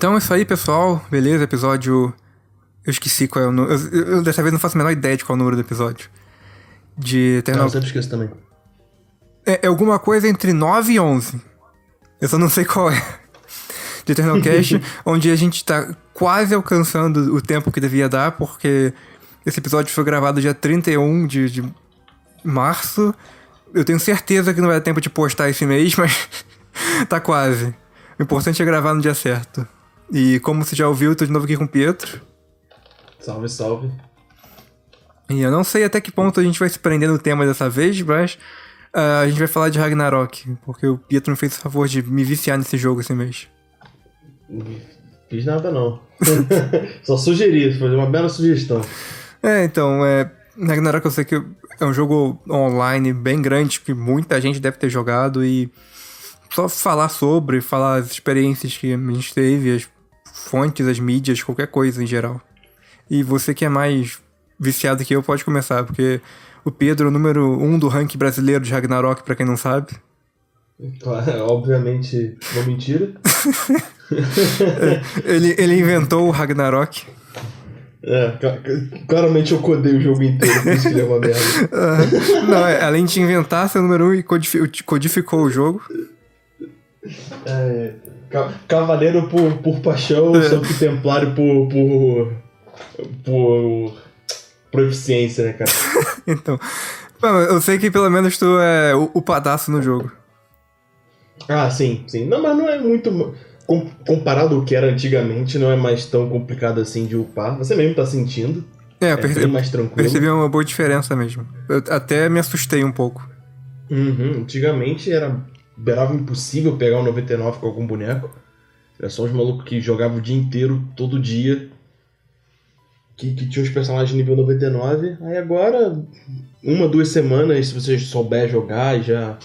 Então é isso aí, pessoal. Beleza, episódio. Eu esqueci qual é o número. Eu, eu, dessa vez não faço a menor ideia de qual é o número do episódio. De Eternal. Não, eu sempre esqueço também. É, é alguma coisa entre 9 e 11. Eu só não sei qual é. De Eternal Cast, onde a gente tá quase alcançando o tempo que devia dar, porque esse episódio foi gravado dia 31 de, de março. Eu tenho certeza que não vai dar tempo de postar esse mês, mas tá quase. O importante é gravar no dia certo. E como você já ouviu, eu tô de novo aqui com o Pietro. Salve, salve. E eu não sei até que ponto a gente vai se prender no tema dessa vez, mas uh, a gente vai falar de Ragnarok, porque o Pietro me fez o favor de me viciar nesse jogo esse mês. Fiz nada não. Só sugeri, foi uma bela sugestão. É, então, é, Ragnarok eu sei que é um jogo online bem grande, que muita gente deve ter jogado e só falar sobre, falar as experiências que a gente teve, as fontes, as mídias, qualquer coisa em geral. E você que é mais viciado que eu, pode começar, porque o Pedro é o número um do ranking brasileiro de Ragnarok, para quem não sabe. Claro, obviamente, uma mentira. ele, ele inventou o Ragnarok. É, claramente eu codei o jogo inteiro, por isso que ele é uma merda. não, é, além de inventar seu número 1 um e codificou o jogo. É, cavaleiro por, por paixão, é. só que templário por, por, por proficiência, né, cara? então, eu sei que pelo menos tu é o, o padaço no jogo. Ah, sim, sim. Não, mas não é muito. Comparado ao que era antigamente, não é mais tão complicado assim de upar. Você mesmo tá sentindo. É, eu percebi, é mais tranquilo. percebi uma boa diferença mesmo. Eu até me assustei um pouco. Uhum, antigamente era beirava impossível pegar um 99 com algum boneco. Era só os malucos que jogavam o dia inteiro, todo dia. Que, que tinham os personagens nível 99. Aí agora, uma, duas semanas, se você souber jogar e já,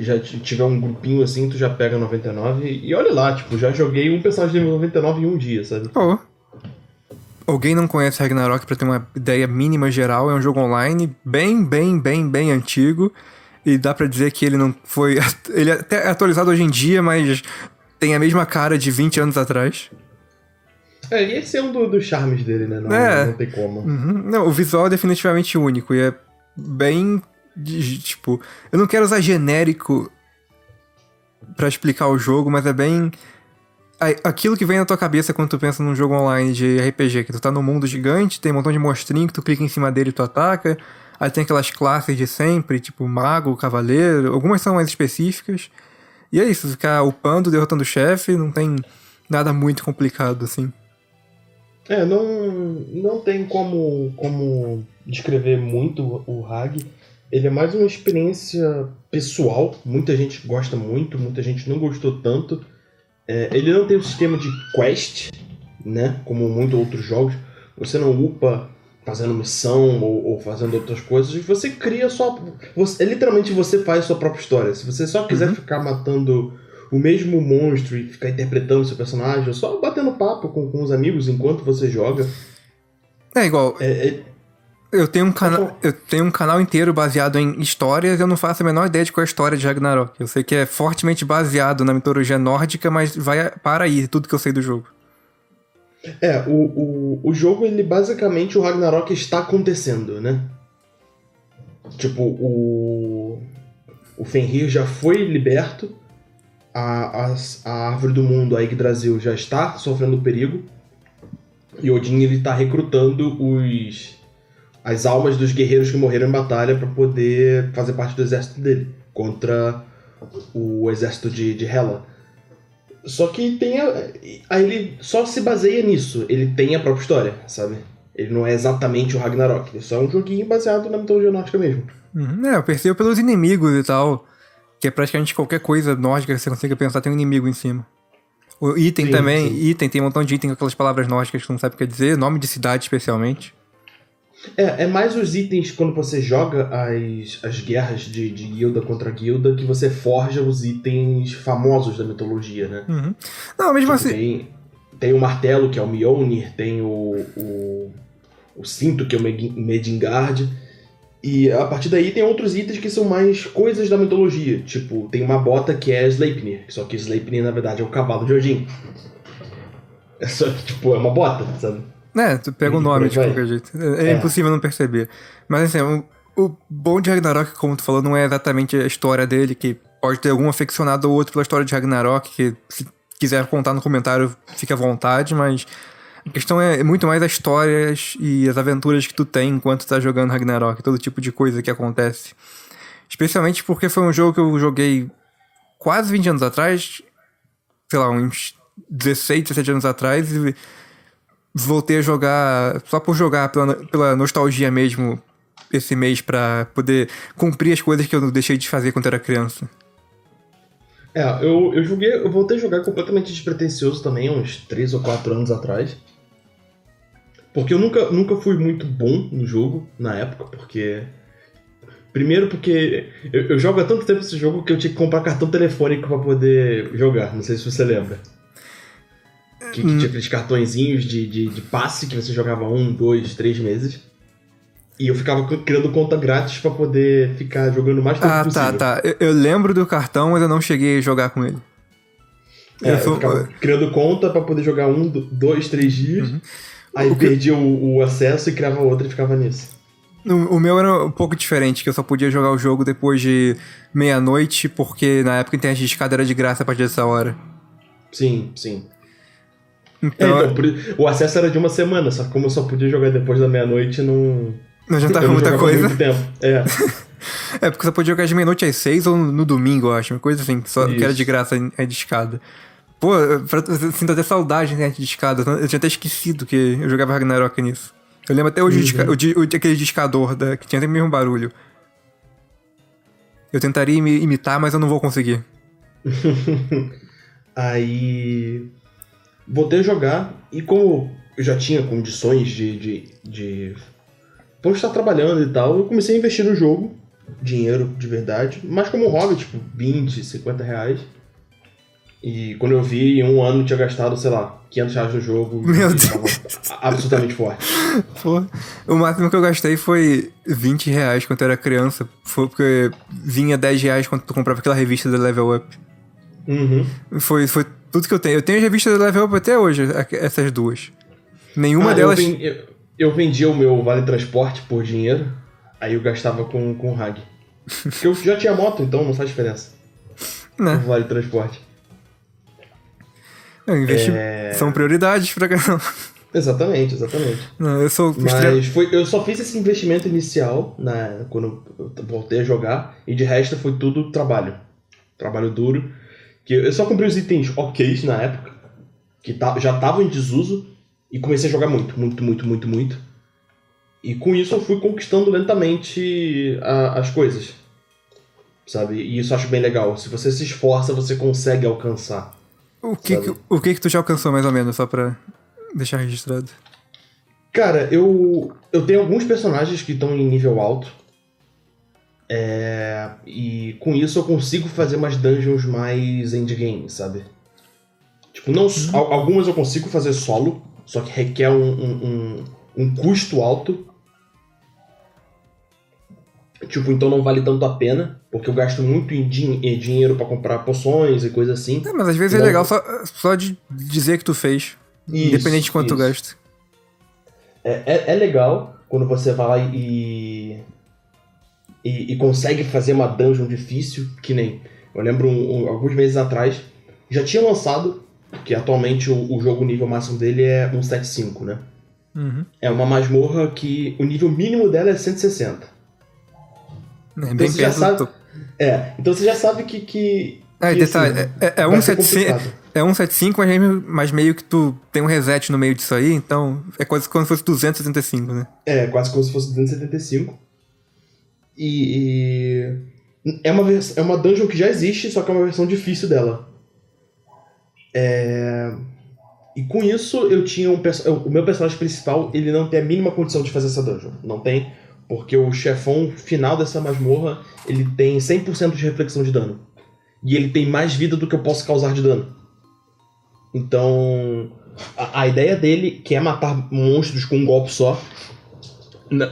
já tiver um grupinho assim, tu já pega 99. E olha lá, tipo, já joguei um personagem nível 99 em um dia, sabe? Oh. Alguém não conhece Ragnarok pra ter uma ideia mínima geral, é um jogo online bem, bem, bem, bem antigo. E dá para dizer que ele não foi. Ele é até atualizado hoje em dia, mas tem a mesma cara de 20 anos atrás. É, e esse é um do, dos charmes dele, né? Não, é. não tem como. Uhum. Não, o visual é definitivamente único e é bem. Tipo, eu não quero usar genérico para explicar o jogo, mas é bem. Aquilo que vem na tua cabeça quando tu pensa num jogo online de RPG, que tu tá num mundo gigante, tem um montão de monstrinho que tu clica em cima dele e tu ataca. Aí tem aquelas classes de sempre, tipo mago, cavaleiro, algumas são mais específicas. E é isso, ficar upando, derrotando o chefe, não tem nada muito complicado assim. É, não, não tem como, como descrever muito o Hag. Ele é mais uma experiência pessoal, muita gente gosta muito, muita gente não gostou tanto. É, ele não tem um sistema de quest, né, como muitos outros jogos. Você não upa fazendo missão ou, ou, fazendo outras coisas, você cria só. Você, literalmente você faz a sua própria história. Se você só quiser uhum. ficar matando o mesmo monstro e ficar interpretando seu personagem, ou só batendo papo com, com os amigos enquanto você joga. É igual. É, é... Eu tenho, um cana eu tenho um canal inteiro baseado em histórias, eu não faço a menor ideia de qual é a história de Ragnarok. Eu sei que é fortemente baseado na mitologia nórdica, mas vai para aí tudo que eu sei do jogo. É, o, o, o jogo, ele basicamente, o Ragnarok está acontecendo, né? Tipo, o. O Fenrir já foi liberto, a, a, a árvore do mundo, a Yggdrasil, já está sofrendo perigo, e Odin ele está recrutando os as almas dos guerreiros que morreram em batalha para poder fazer parte do exército dele contra o exército de, de Hela. Só que tem a, aí ele só se baseia nisso. Ele tem a própria história, sabe? Ele não é exatamente o Ragnarok. Ele só é um joguinho baseado na mitologia nórdica mesmo. Uhum, é, eu percebo pelos inimigos e tal. Que é praticamente qualquer coisa nórdica que você consiga pensar tem um inimigo em cima. O item sim, também, sim. item, tem um montão de item com aquelas palavras nórdicas que você não sabe o que quer dizer, nome de cidade especialmente. É, é mais os itens quando você joga as, as guerras de, de guilda contra guilda que você forja os itens famosos da mitologia, né? Uhum. Não, mesmo tipo, assim. Tem, tem o martelo, que é o Mjolnir, tem o, o, o cinto, que é o Medingard. E a partir daí tem outros itens que são mais coisas da mitologia. Tipo, tem uma bota que é Sleipnir, só que Sleipnir na verdade é o cavalo de Odin. É só que, tipo, é uma bota, sabe? É, tu pega o nome de qualquer jeito. É, é, impossível não perceber. Mas assim, o, o bom de Ragnarok, como tu falou, não é exatamente a história dele, que pode ter algum aficionado ou outro pela história de Ragnarok, que se quiser contar no comentário, fique à vontade, mas a questão é muito mais as histórias e as aventuras que tu tem enquanto tá jogando Ragnarok, todo tipo de coisa que acontece. Especialmente porque foi um jogo que eu joguei quase 20 anos atrás, sei lá, uns 16, 17 anos atrás, e voltei a jogar só por jogar, pela, pela nostalgia mesmo, esse mês para poder cumprir as coisas que eu deixei de fazer quando era criança. É, eu, eu joguei, eu voltei a jogar completamente despretensioso também, uns 3 ou 4 anos atrás. Porque eu nunca, nunca fui muito bom no jogo na época, porque. Primeiro porque eu, eu jogo há tanto tempo esse jogo que eu tinha que comprar cartão telefônico para poder jogar, não sei se você lembra. Que, que tinha aqueles cartõezinhos de, de, de passe que você jogava um, dois, três meses. E eu ficava criando conta grátis para poder ficar jogando mais tempo ah, possível. Ah, tá, tá. Eu, eu, lembro do cartão, mas eu não cheguei a jogar com ele. É, eu, sou... eu ficava criando conta para poder jogar um, dois, três dias. Uhum. Aí o perdia que... o, o, acesso e criava outra e ficava nisso. O, o meu era um pouco diferente, que eu só podia jogar o jogo depois de meia-noite, porque na época a internet de escada era de graça a partir dessa hora. Sim, sim. Então, é, então o acesso era de uma semana, só que como eu só podia jogar depois da meia-noite, não. Não adiantava muita coisa. Muito tempo. É. é, porque você podia jogar de meia-noite às seis ou no domingo, eu acho. Uma coisa assim, só que era de graça a de escada. Pô, eu sinto até saudade né, de escada. Eu tinha até esquecido que eu jogava Ragnarok nisso. Eu lembro até hoje uhum. o, o, o, aquele discador da, que tinha até o mesmo barulho. Eu tentaria imitar, mas eu não vou conseguir. Aí. Voltei a jogar e como eu já tinha condições de, de, de por estar trabalhando e tal, eu comecei a investir no jogo, dinheiro de verdade, mas como hobby, tipo 20, 50 reais. E quando eu vi, em um ano eu tinha gastado, sei lá, 500 reais no jogo. Meu Deus. Absolutamente forte. Pô, o máximo que eu gastei foi 20 reais quando eu era criança. Foi porque vinha 10 reais quando tu comprava aquela revista da Level Up. Uhum. Foi, foi tudo que eu tenho. Eu tenho as revistas da Level Up até hoje, essas duas. Nenhuma ah, delas. Eu, eu, eu vendia o meu vale transporte por dinheiro, aí eu gastava com, com o RAG. Porque eu já tinha moto, então não faz diferença. Né? O vale transporte. Investi... É... São prioridades pra cada Exatamente, exatamente. Não, eu sou Mas foi, eu só fiz esse investimento inicial na, quando eu voltei a jogar, e de resto foi tudo trabalho. Trabalho duro. Que eu só comprei os itens ok na época, que já estavam em desuso, e comecei a jogar muito, muito, muito, muito, muito. E com isso eu fui conquistando lentamente a, as coisas. Sabe? E isso eu acho bem legal. Se você se esforça, você consegue alcançar. O que, que, o que que tu já alcançou mais ou menos, só pra deixar registrado? Cara, eu, eu tenho alguns personagens que estão em nível alto. É, e com isso eu consigo fazer umas dungeons mais endgame, sabe? Tipo, não, uhum. algumas eu consigo fazer solo, só que requer um, um, um, um custo alto. Tipo, então não vale tanto a pena, porque eu gasto muito em, din dinheiro para comprar poções e coisa assim. É, mas às vezes é é legal só, só de dizer que tu fez, isso, independente de quanto isso. tu gasta. É, é, é, legal quando você vai e, e, e, consegue fazer uma dungeon difícil, que nem. Eu lembro um, um, alguns meses atrás, já tinha lançado, que atualmente o, o jogo nível máximo dele é 175, né? Uhum. É uma masmorra que o nível mínimo dela é 160. É então bem então, perto sabe, É, então você já sabe que. que, é, que detalhe, assim, é, é, é 175, é 175, mas meio, mas meio que tu tem um reset no meio disso aí, então é quase como se fosse 275, né? É, quase como se fosse 275. E. e é, uma, é uma dungeon que já existe, só que é uma versão difícil dela. É. E com isso eu tinha um o meu personagem principal, ele não tem a mínima condição de fazer essa dungeon. Não tem porque o chefão final dessa masmorra, ele tem 100% de reflexão de dano. E ele tem mais vida do que eu posso causar de dano. Então, a, a ideia dele, que é matar monstros com um golpe só,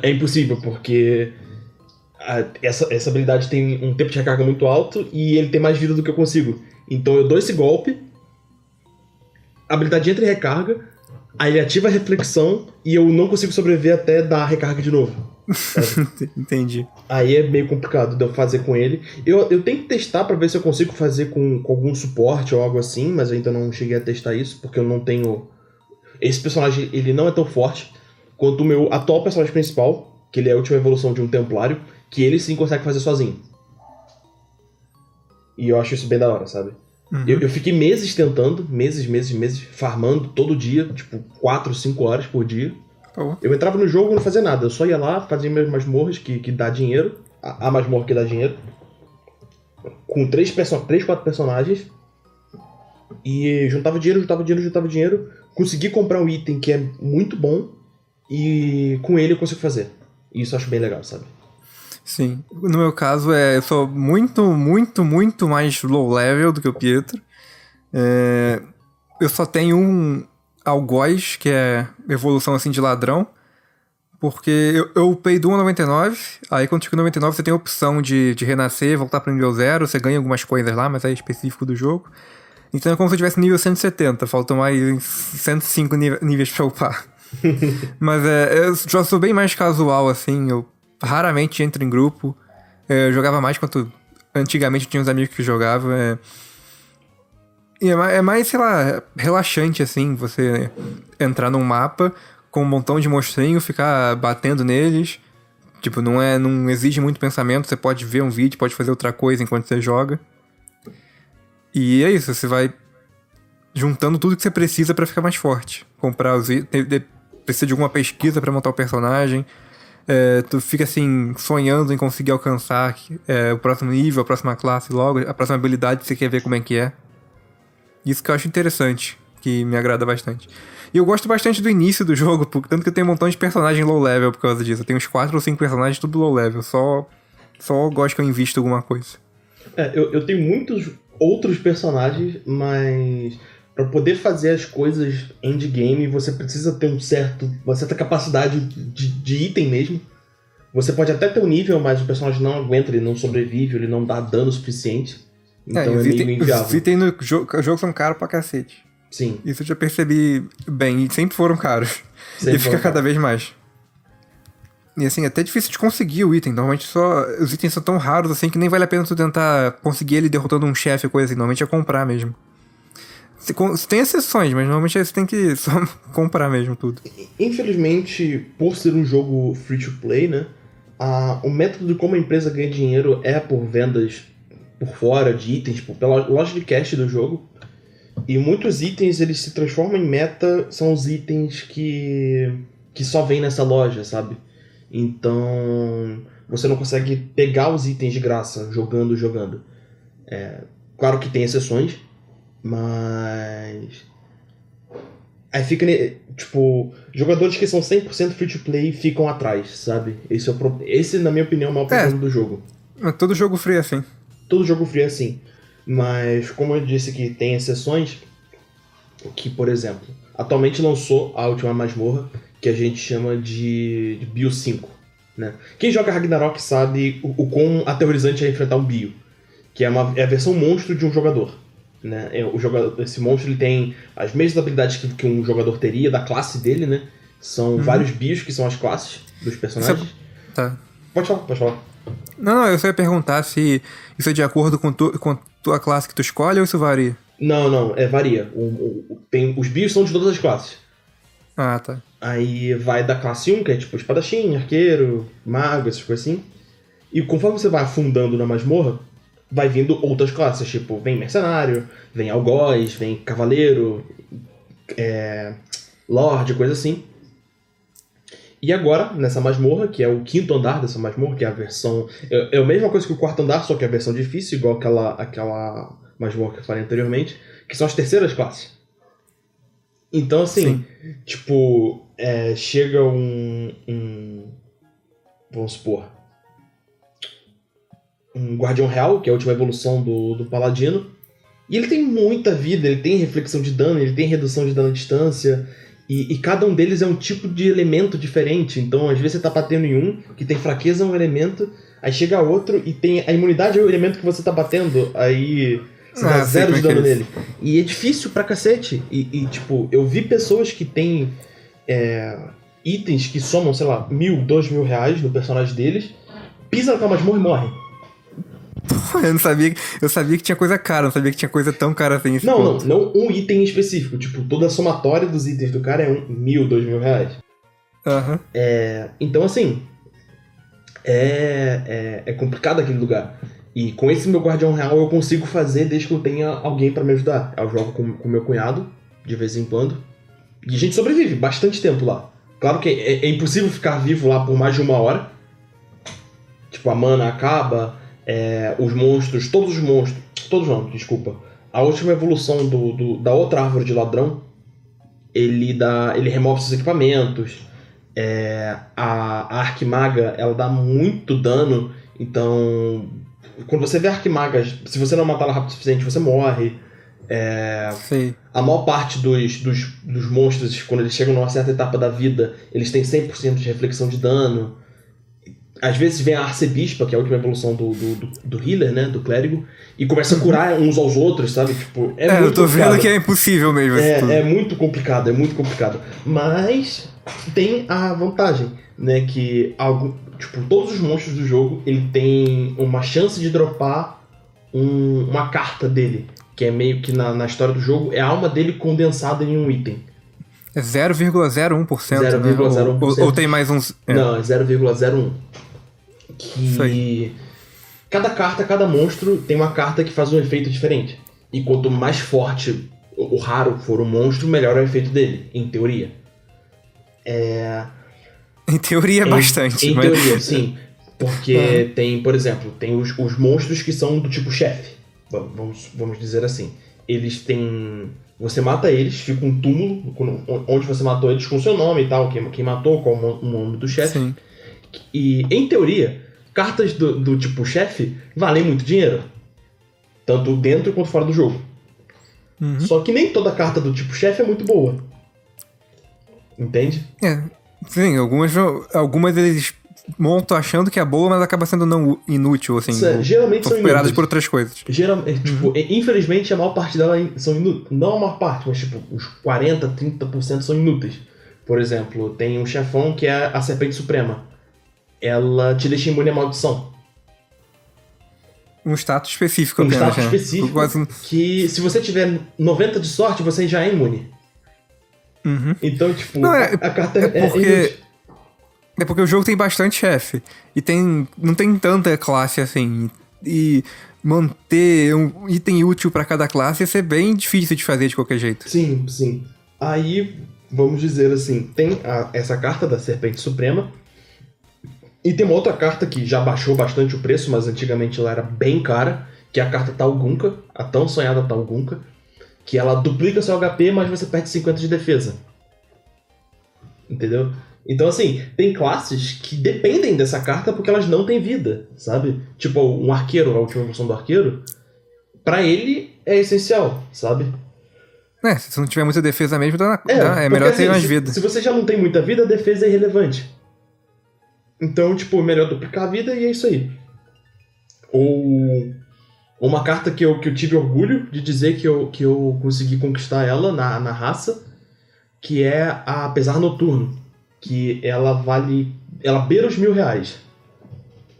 é impossível, porque a, essa, essa habilidade tem um tempo de recarga muito alto e ele tem mais vida do que eu consigo. Então eu dou esse golpe, habilidade entra em recarga, aí ele ativa a reflexão e eu não consigo sobreviver até dar a recarga de novo. Entendi. Aí é meio complicado de eu fazer com ele. Eu, eu tenho que testar para ver se eu consigo fazer com, com algum suporte ou algo assim, mas eu ainda não cheguei a testar isso, porque eu não tenho. Esse personagem ele não é tão forte quanto o meu atual personagem principal, que ele é a última evolução de um templário, que ele sim consegue fazer sozinho. E eu acho isso bem da hora, sabe? Uhum. Eu, eu fiquei meses tentando, meses, meses, meses, farmando todo dia, tipo 4, 5 horas por dia. Oh. Eu entrava no jogo e não fazia nada. Eu só ia lá, fazia minhas masmorras que, que dá dinheiro. A, a masmorra que dá dinheiro. Com três, perso três, quatro personagens. E juntava dinheiro, juntava dinheiro, juntava dinheiro. Consegui comprar um item que é muito bom. E com ele eu consigo fazer. E isso eu acho bem legal, sabe? Sim. No meu caso, é, eu sou muito, muito, muito mais low level do que o Pietro. É, eu só tenho um algoz, que é evolução assim de ladrão. Porque eu, eu upei do 1 a 99, aí quando chega no 99 você tem a opção de, de renascer, voltar para nível 0, você ganha algumas coisas lá, mas é específico do jogo. Então é como se eu tivesse nível 170, faltam mais 105 níveis pra upar. mas é, eu já sou bem mais casual, assim, eu raramente entro em grupo. É, eu jogava mais quanto antigamente tinha uns amigos que jogavam. É... E é mais, é mais, sei lá, relaxante, assim, você entrar num mapa com um montão de monstrinho, ficar batendo neles. Tipo, não é. não exige muito pensamento, você pode ver um vídeo, pode fazer outra coisa enquanto você joga. E é isso, você vai juntando tudo que você precisa para ficar mais forte. Comprar os. Precisa de alguma pesquisa para montar o personagem. É, tu fica assim, sonhando em conseguir alcançar é, o próximo nível, a próxima classe logo, a próxima habilidade você quer ver como é que é. Isso que eu acho interessante, que me agrada bastante. E eu gosto bastante do início do jogo, porque, tanto que eu tenho um montão de personagens low level por causa disso. Eu tenho uns 4 ou 5 personagens tudo low level, só, só gosto que eu invisto alguma coisa. É, eu, eu tenho muitos outros personagens, mas para poder fazer as coisas endgame, você precisa ter um certo, uma certa capacidade de, de item mesmo. Você pode até ter um nível, mas o personagem não aguenta, ele não sobrevive, ele não dá dano suficiente. Então é, é meio inviável. Os itens no jogo, jogo são caros pra cacete. Sim. Isso eu já percebi bem, e sempre foram caros. Sempre e fica cada vez mais. E assim, é até difícil de conseguir o item. Normalmente só. Os itens são tão raros assim que nem vale a pena tu tentar conseguir ele derrotando um chefe coisa assim. Normalmente é comprar mesmo. Tem exceções, mas normalmente você tem que só comprar mesmo tudo. Infelizmente, por ser um jogo free to play, né? A, o método de como a empresa ganha dinheiro é por vendas por fora de itens, tipo, pela loja de cash do jogo. E muitos itens eles se transformam em meta, são os itens que, que só vem nessa loja, sabe? Então você não consegue pegar os itens de graça jogando, jogando. É, claro que tem exceções, mas. Aí fica. Tipo, jogadores que são 100% free to play ficam atrás, sabe? Esse, é o pro... Esse na minha opinião, é o maior problema é, do jogo. Todo jogo free é assim. Todo jogo free é assim. Mas, como eu disse que tem exceções, que, por exemplo, atualmente lançou a última masmorra, que a gente chama de, de Bio 5. Né? Quem joga Ragnarok sabe o, o quão aterrorizante é enfrentar um Bio, que é, uma, é a versão monstro de um jogador. Né? É, o jogador, esse monstro ele tem as mesmas habilidades que, que um jogador teria, da classe dele, né? São uhum. vários bios que são as classes dos personagens. É... Tá. Pode falar, pode falar. Não, não, eu só ia perguntar se isso é de acordo com, tu, com a classe que tu escolhe ou isso varia? Não, não, é varia. O, o, tem, os bios são de todas as classes. Ah, tá. Aí vai da classe 1, que é tipo espadachim, arqueiro, mago, essas coisas assim. E conforme você vai afundando na masmorra, vai vindo outras classes, tipo, vem mercenário, vem algoz, vem cavaleiro, é, lorde, coisa assim. E agora, nessa masmorra, que é o quinto andar dessa masmorra, que é a versão. É, é a mesma coisa que o quarto andar, só que é a versão difícil, igual aquela, aquela masmorra que eu falei anteriormente, que são as terceiras classes. Então, assim, Sim. tipo, é, chega um, um. Vamos supor um Guardião Real, que é a última evolução do, do Paladino. E ele tem muita vida, ele tem reflexão de dano, ele tem redução de dano à distância. E, e, cada um deles é um tipo de elemento diferente. Então, às vezes você tá batendo em um, que tem fraqueza um elemento, aí chega outro e tem a imunidade é o elemento que você tá batendo. Aí Você ah, dá zero de é dano é nele. E é difícil pra cacete. E, e, tipo, eu vi pessoas que têm é, itens que somam, sei lá, mil, dois mil reais no personagem deles, pisa na masmorra e morre. Eu não sabia, eu sabia que tinha coisa cara, não sabia que tinha coisa tão cara assim. Não, ponto. não, não um item específico. Tipo, toda a somatória dos itens do cara é um mil, dois mil reais. Uhum. É, então, assim, é, é, é complicado aquele lugar. E com esse meu guardião real eu consigo fazer desde que eu tenha alguém para me ajudar. Eu jogo com, com meu cunhado, de vez em quando. E a gente sobrevive bastante tempo lá. Claro que é, é impossível ficar vivo lá por mais de uma hora. Tipo, a mana acaba, é, os monstros, todos os monstros. Todos não, desculpa. A última evolução do, do, da outra árvore de ladrão, ele dá. ele remove seus equipamentos. É, a, a Arquimaga, ela dá muito dano, então quando você vê arquimagas, se você não matar ela rápido o suficiente, você morre. É, Sim. A maior parte dos, dos, dos monstros, quando eles chegam numa certa etapa da vida, eles têm 100% de reflexão de dano. Às vezes vem a arcebispa, que é a última evolução do, do, do, do healer, né? Do clérigo, e começa a uhum. curar uns aos outros, sabe? Tipo, é, é muito eu tô complicado. vendo que é impossível mesmo. É, é muito complicado, é muito complicado. Mas tem a vantagem, né? Que algo, tipo, todos os monstros do jogo, ele tem uma chance de dropar um, uma carta dele, que é meio que na, na história do jogo, é a alma dele condensada em um item. É 0,01%. 0,01%. Né? Ou, ou, tem mais uns. É. Não, é 0,01. Que. Cada carta, cada monstro tem uma carta que faz um efeito diferente. E quanto mais forte o raro for o monstro, melhor é o efeito dele, em teoria. É. Em teoria, em, bastante. Em mas... teoria, sim. Porque é. tem, por exemplo, tem os, os monstros que são do tipo chefe. Vamos, vamos dizer assim. Eles têm. Você mata eles, fica um túmulo onde você matou eles com seu nome e tal, quem, quem matou, qual o nome do chefe. E, em teoria, cartas do, do tipo chefe valem muito dinheiro. Tanto dentro quanto fora do jogo. Uhum. Só que nem toda carta do tipo chefe é muito boa. Entende? É. Sim, algumas, algumas eles montam achando que é boa, mas acaba sendo não inútil, assim. Sim, geralmente são superadas por outras coisas. Geralmente, uhum. tipo, infelizmente a maior parte delas são inúteis. Não a maior parte, mas tipo, uns 40, 30% são inúteis. Por exemplo, tem um chefão que é a Serpente Suprema. Ela te deixa imune à maldição. Um status específico um apenas, status né? específico Quase... que se você tiver 90 de sorte, você já é imune. Uhum. Então, tipo, não, é, a, carta é, é porque... É, é porque o jogo tem bastante chefe. E tem. Não tem tanta classe assim. E manter um item útil para cada classe ia ser bem difícil de fazer de qualquer jeito. Sim, sim. Aí, vamos dizer assim, tem a, essa carta da Serpente Suprema. E tem uma outra carta que já baixou bastante o preço, mas antigamente ela era bem cara, que é a carta Talgunka, a tão sonhada Talgunka que ela duplica seu HP, mas você perde 50 de defesa. Entendeu? Então, assim, tem classes que dependem dessa carta porque elas não têm vida, sabe? Tipo, um arqueiro, a última versão do arqueiro, para ele é essencial, sabe? É, se você não tiver muita defesa mesmo, dá, é, dá, é melhor assim, ter mais vida. Se você já não tem muita vida, a defesa é irrelevante. Então, tipo, melhor duplicar a vida e é isso aí. Ou uma carta que eu, que eu tive orgulho de dizer que eu, que eu consegui conquistar ela na, na raça, que é a Pesar Noturno. Que ela vale. Ela beira os mil reais.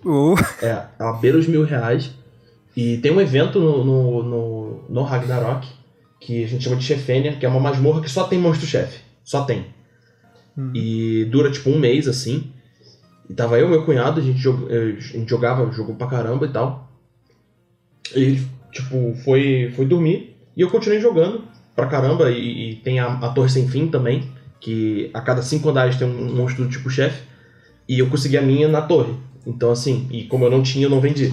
Uh. É, ela beira os mil reais. E tem um evento no, no, no, no Ragnarok que a gente chama de Chefenia, que é uma masmorra que só tem monstro-chefe. Só tem. Hum. E dura tipo um mês assim. E tava eu e meu cunhado, a gente, jog... a gente jogava, jogou pra caramba e tal. Ele, tipo, foi, foi dormir e eu continuei jogando pra caramba. E, e tem a, a, Torre Sem Fim também, que a cada cinco andares tem um monstro do tipo chefe. E eu consegui a minha na torre. Então, assim, e como eu não tinha, eu não vendi.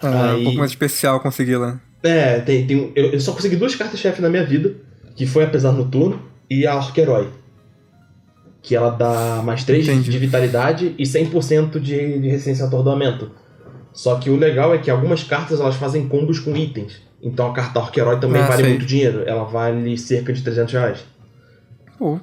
Ah, Aí, um pouco mais especial conseguir lá. É, tem, tem, eu, eu só consegui duas cartas-chefe na minha vida, que foi Apesar Noturno e a Orc Herói. Que ela dá mais 3 Entendi. de vitalidade e 100% de, de resistência a atordoamento. Só que o legal é que algumas cartas elas fazem combos com itens. Então a carta Orc Herói também ah, vale sei. muito dinheiro. Ela vale cerca de 300 reais. Pô.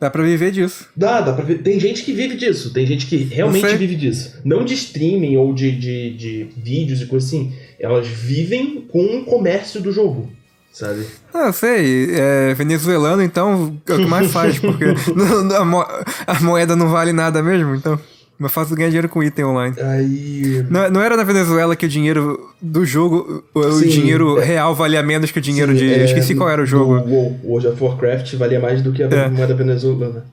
Dá pra viver disso. Dá, dá pra ver. Tem gente que vive disso. Tem gente que realmente vive disso. Não de streaming ou de, de, de vídeos e coisa assim. Elas vivem com o comércio do jogo sabe? Ah, sei. É venezuelano, então é o que mais faz, porque a, mo a, moeda não vale nada mesmo, então. Mas fácil ganhar dinheiro com item online. Aí. Não, não era na Venezuela que o dinheiro do jogo, o, Sim, dinheiro é... real valia menos que o dinheiro Sim, de. É, eu esqueci qual era o jogo. O World of Warcraft valia mais do que a é. moeda venezuelana.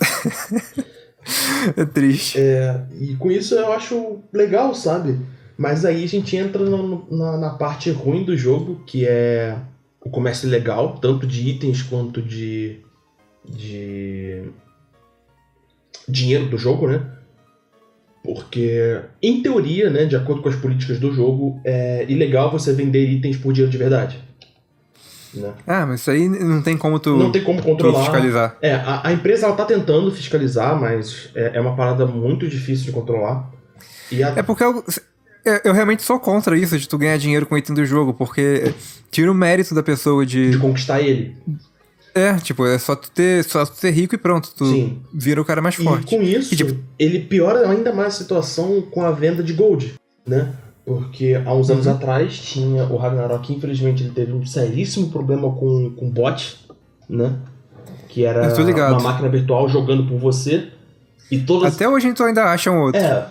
é triste. É, e com isso eu acho legal, sabe? Mas aí a gente entra no, na, na, parte ruim do jogo, que é o comércio legal, tanto de itens quanto de. de. dinheiro do jogo, né? Porque, em teoria, né, de acordo com as políticas do jogo, é ilegal você vender itens por dinheiro de verdade. Né? Ah, mas isso aí não tem como tu. Não tem como controlar. fiscalizar. É, a, a, empresa ela tá tentando fiscalizar, mas é, é uma parada muito difícil de controlar. A... É porque eu, é, eu realmente sou contra isso, de tu ganhar dinheiro com item do jogo, porque tira o mérito da pessoa de. De conquistar ele. É, tipo, é só tu ter, só tu ter rico e pronto, tu Sim. vira o cara mais forte. E com isso, e, tipo, ele piora ainda mais a situação com a venda de gold, né? Porque há uns anos uhum. atrás tinha o Ragnarok, infelizmente ele teve um seríssimo problema com, com bot, né? Que era uma máquina virtual jogando por você. E todas... Até hoje a gente ainda acha um outro. É,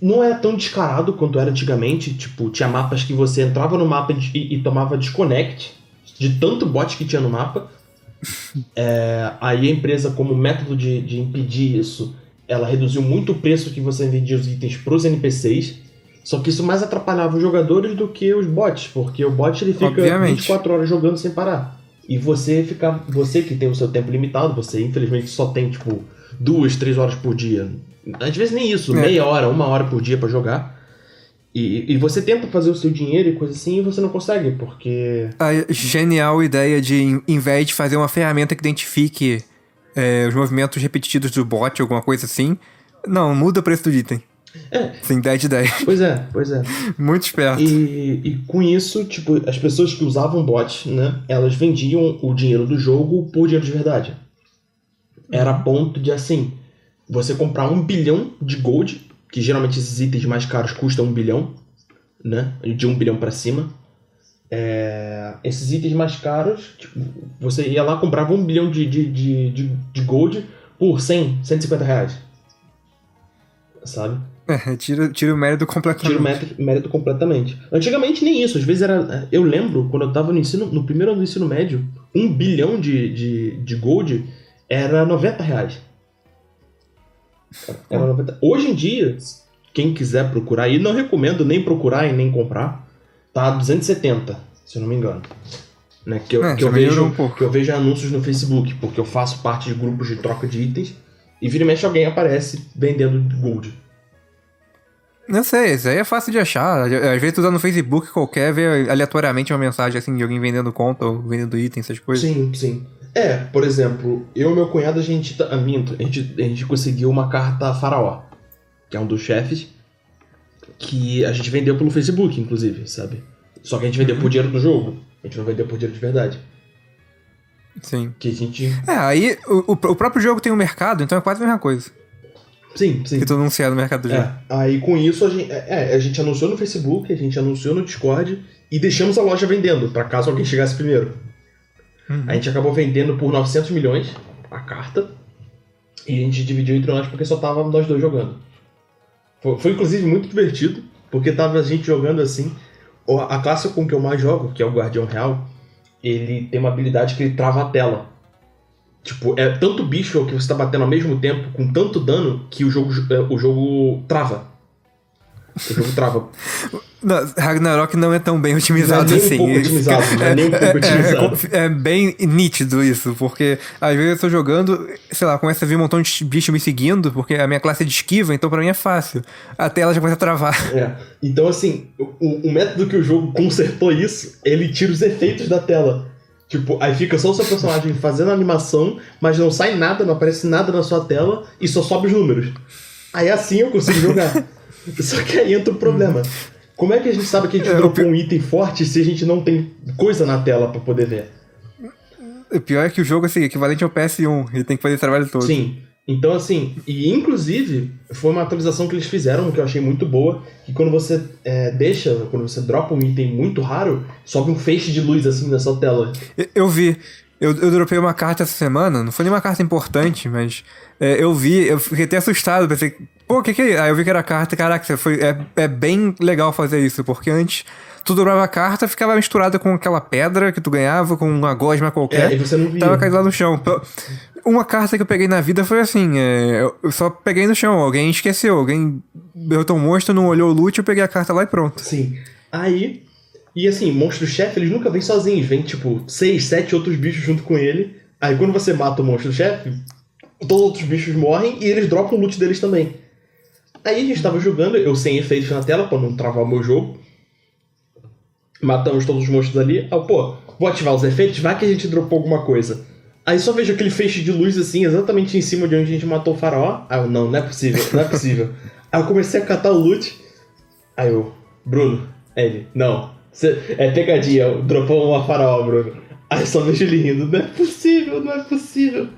não é tão descarado quanto era antigamente. Tipo, tinha mapas que você entrava no mapa e, e tomava desconnect de tanto bot que tinha no mapa. É, aí a empresa, como método de, de impedir isso, ela reduziu muito o preço que você vendia os itens para os NPCs. Só que isso mais atrapalhava os jogadores do que os bots, porque o bot ele fica Obviamente. 24 horas jogando sem parar. E você fica, você que tem o seu tempo limitado, você infelizmente só tem tipo duas, três horas por dia às vezes nem isso, é. meia hora, uma hora por dia para jogar. E, e, você tenta fazer o seu dinheiro e coisa assim e você não consegue, porque. A genial ideia de, em vez de fazer uma ferramenta que identifique é, os movimentos repetidos do bot, alguma coisa assim, não, muda o preço do item. É. Sem 10 de 10. Pois é, pois é. Muito esperto. E, e com isso, tipo, as pessoas que usavam bot, né, elas vendiam o dinheiro do jogo por dinheiro de verdade. Era a ponto de assim você comprar um bilhão de gold, que geralmente esses itens mais caros custam um bilhão, né? De um bilhão para cima. É, esses itens mais caros, tipo, você ia lá comprava um bilhão de, de, de, de, de gold por 100, 150 reais. Sabe? É, tira, tira o mérito completamente. Tira o mérito, mérito, completamente. Antigamente nem isso, às vezes era. Eu lembro, quando eu tava no ensino, no primeiro ano do ensino médio, um bilhão de, de, de gold era 90 reais. Era 90. Hoje em dia, quem quiser procurar, e não recomendo nem procurar e nem comprar, tá 270, se eu não me engano. Né? Que, eu, é, que, eu vejo, um que eu vejo anúncios no Facebook, porque eu faço parte de grupos de troca de itens, e vira e mexe alguém aparece vendendo gold. Não sei, isso aí é fácil de achar. Às vezes tu tá no Facebook qualquer, vê aleatoriamente uma mensagem assim de alguém vendendo conta ou vendendo itens, essas coisas. Sim, sim. É, por exemplo, eu e meu cunhado, a gente, tá, minto, a gente, a gente conseguiu uma carta faraó, que é um dos chefes, que a gente vendeu pelo Facebook, inclusive, sabe? Só que a gente vendeu por dinheiro do jogo, a gente não vendeu por dinheiro de verdade. Sim. Que a gente... É, aí o, o próprio jogo tem um mercado, então é quase a mesma coisa. Sim, sim. Que tu anunciar no mercado do é, jogo. Aí com isso a gente, é, a gente anunciou no Facebook, a gente anunciou no Discord e deixamos a loja vendendo, para caso alguém chegasse primeiro. Uhum. A gente acabou vendendo por 900 milhões a carta. E a gente dividiu entre nós porque só tava nós dois jogando. Foi, foi inclusive muito divertido, porque tava a gente jogando assim. A classe com que eu mais jogo, que é o Guardião Real, ele tem uma habilidade que ele trava a tela. Tipo, é tanto bicho que você tá batendo ao mesmo tempo, com tanto dano, que o jogo, o jogo trava. Jogo trava. Não, Ragnarok não é tão bem otimizado não é nem assim. Um pouco otimizado, não é nem um pouco é, otimizado. É, bem nítido isso, porque às vezes eu tô jogando, sei lá, começa a vir um montão de bicho me seguindo, porque a minha classe é de esquiva, então pra mim é fácil. A tela já começa a travar. É. Então, assim, o, o método que o jogo consertou isso, ele tira os efeitos da tela. Tipo, aí fica só o seu personagem fazendo a animação, mas não sai nada, não aparece nada na sua tela e só sobe os números. Aí assim eu consigo jogar. só que aí entra o problema. Como é que a gente sabe que a gente é, dropou um item forte se a gente não tem coisa na tela para poder ver? O pior é que o jogo assim, é equivalente ao PS1, ele tem que fazer o trabalho todo. Sim. Então, assim, e inclusive, foi uma atualização que eles fizeram, que eu achei muito boa, que quando você é, deixa, quando você dropa um item muito raro, sobe um feixe de luz assim na sua tela. Eu, eu vi. Eu, eu dropei uma carta essa semana, não foi nenhuma carta importante, mas é, eu vi, eu fiquei até assustado, pensei, pô, o que que é? Aí eu vi que era carta, caraca, foi, é, é bem legal fazer isso, porque antes tu dobrava a carta, ficava misturada com aquela pedra que tu ganhava, com uma gosma qualquer. É, e você não via. Tava caído lá no chão. Uma carta que eu peguei na vida foi assim, é, eu só peguei no chão, alguém esqueceu, alguém derrotou um monstro, não olhou o loot, eu peguei a carta lá e pronto. Sim. Aí, e assim, monstro-chefe, eles nunca vêm sozinhos, vem tipo seis, sete outros bichos junto com ele. Aí quando você mata o monstro-chefe, todos os outros bichos morrem e eles dropam o loot deles também. Aí a gente tava jogando, eu sem efeitos na tela pra não travar o meu jogo. Matamos todos os monstros ali. Aí, pô, vou ativar os efeitos, vai que a gente dropou alguma coisa. Aí só vejo aquele feixe de luz assim, exatamente em cima de onde a gente matou o faraó. Aí eu, não, não é possível, não é possível. Aí eu comecei a catar o loot. Aí eu, Bruno, ele, não. Cê, é pegadinha, dropou uma faraó, Bruno. Aí só vejo ele rindo, não é possível, não é possível.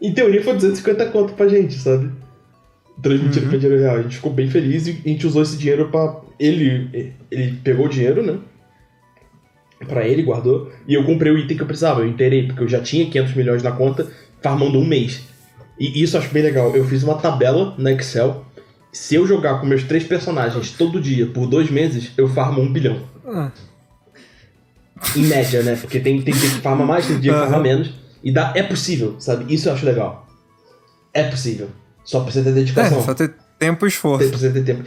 Em teoria foi 250 conto pra gente, sabe? Transmitido uhum. pra dinheiro real. A gente ficou bem feliz e a gente usou esse dinheiro pra. Ele, ele pegou o dinheiro, né? Pra ele, guardou. E eu comprei o item que eu precisava. Eu inteirei, porque eu já tinha 500 milhões na conta, farmando um mês. E isso eu acho bem legal. Eu fiz uma tabela na Excel. Se eu jogar com meus três personagens todo dia por dois meses, eu farmo um bilhão. Ah. Em média, né? Porque tem, tem dia que farma mais, tem dia que farma menos. E dá, é possível, sabe? Isso eu acho legal. É possível. Só precisa ter dedicação. É, só ter tempo e esforço. Precisa ter tempo.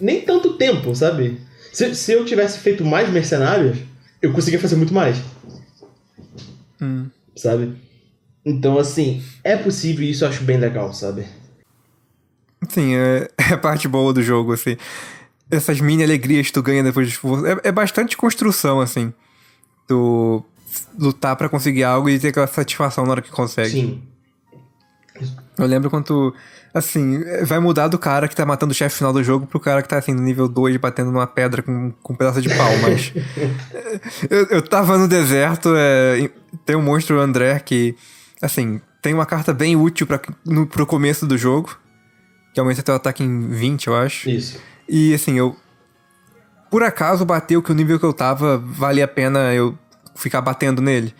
Nem tanto tempo, sabe? Se, se eu tivesse feito mais mercenários, eu conseguia fazer muito mais. Hum. Sabe? Então, assim, é possível e isso eu acho bem legal, sabe? Sim, é, é a parte boa do jogo, assim. Essas mini alegrias que tu ganha depois de esforço. É, é bastante construção, assim. Tu lutar para conseguir algo e ter aquela satisfação na hora que consegue. Sim. Eu lembro quando, assim, vai mudar do cara que tá matando o chefe final do jogo pro cara que tá, assim, no nível 2 batendo numa pedra com, com um pedaço de pau, mas... eu, eu tava no deserto, é, tem um monstro, André, que, assim, tem uma carta bem útil pra, no, pro começo do jogo, que aumenta teu ataque em 20, eu acho. Isso. E, assim, eu... Por acaso bateu que o nível que eu tava valia a pena eu ficar batendo nele.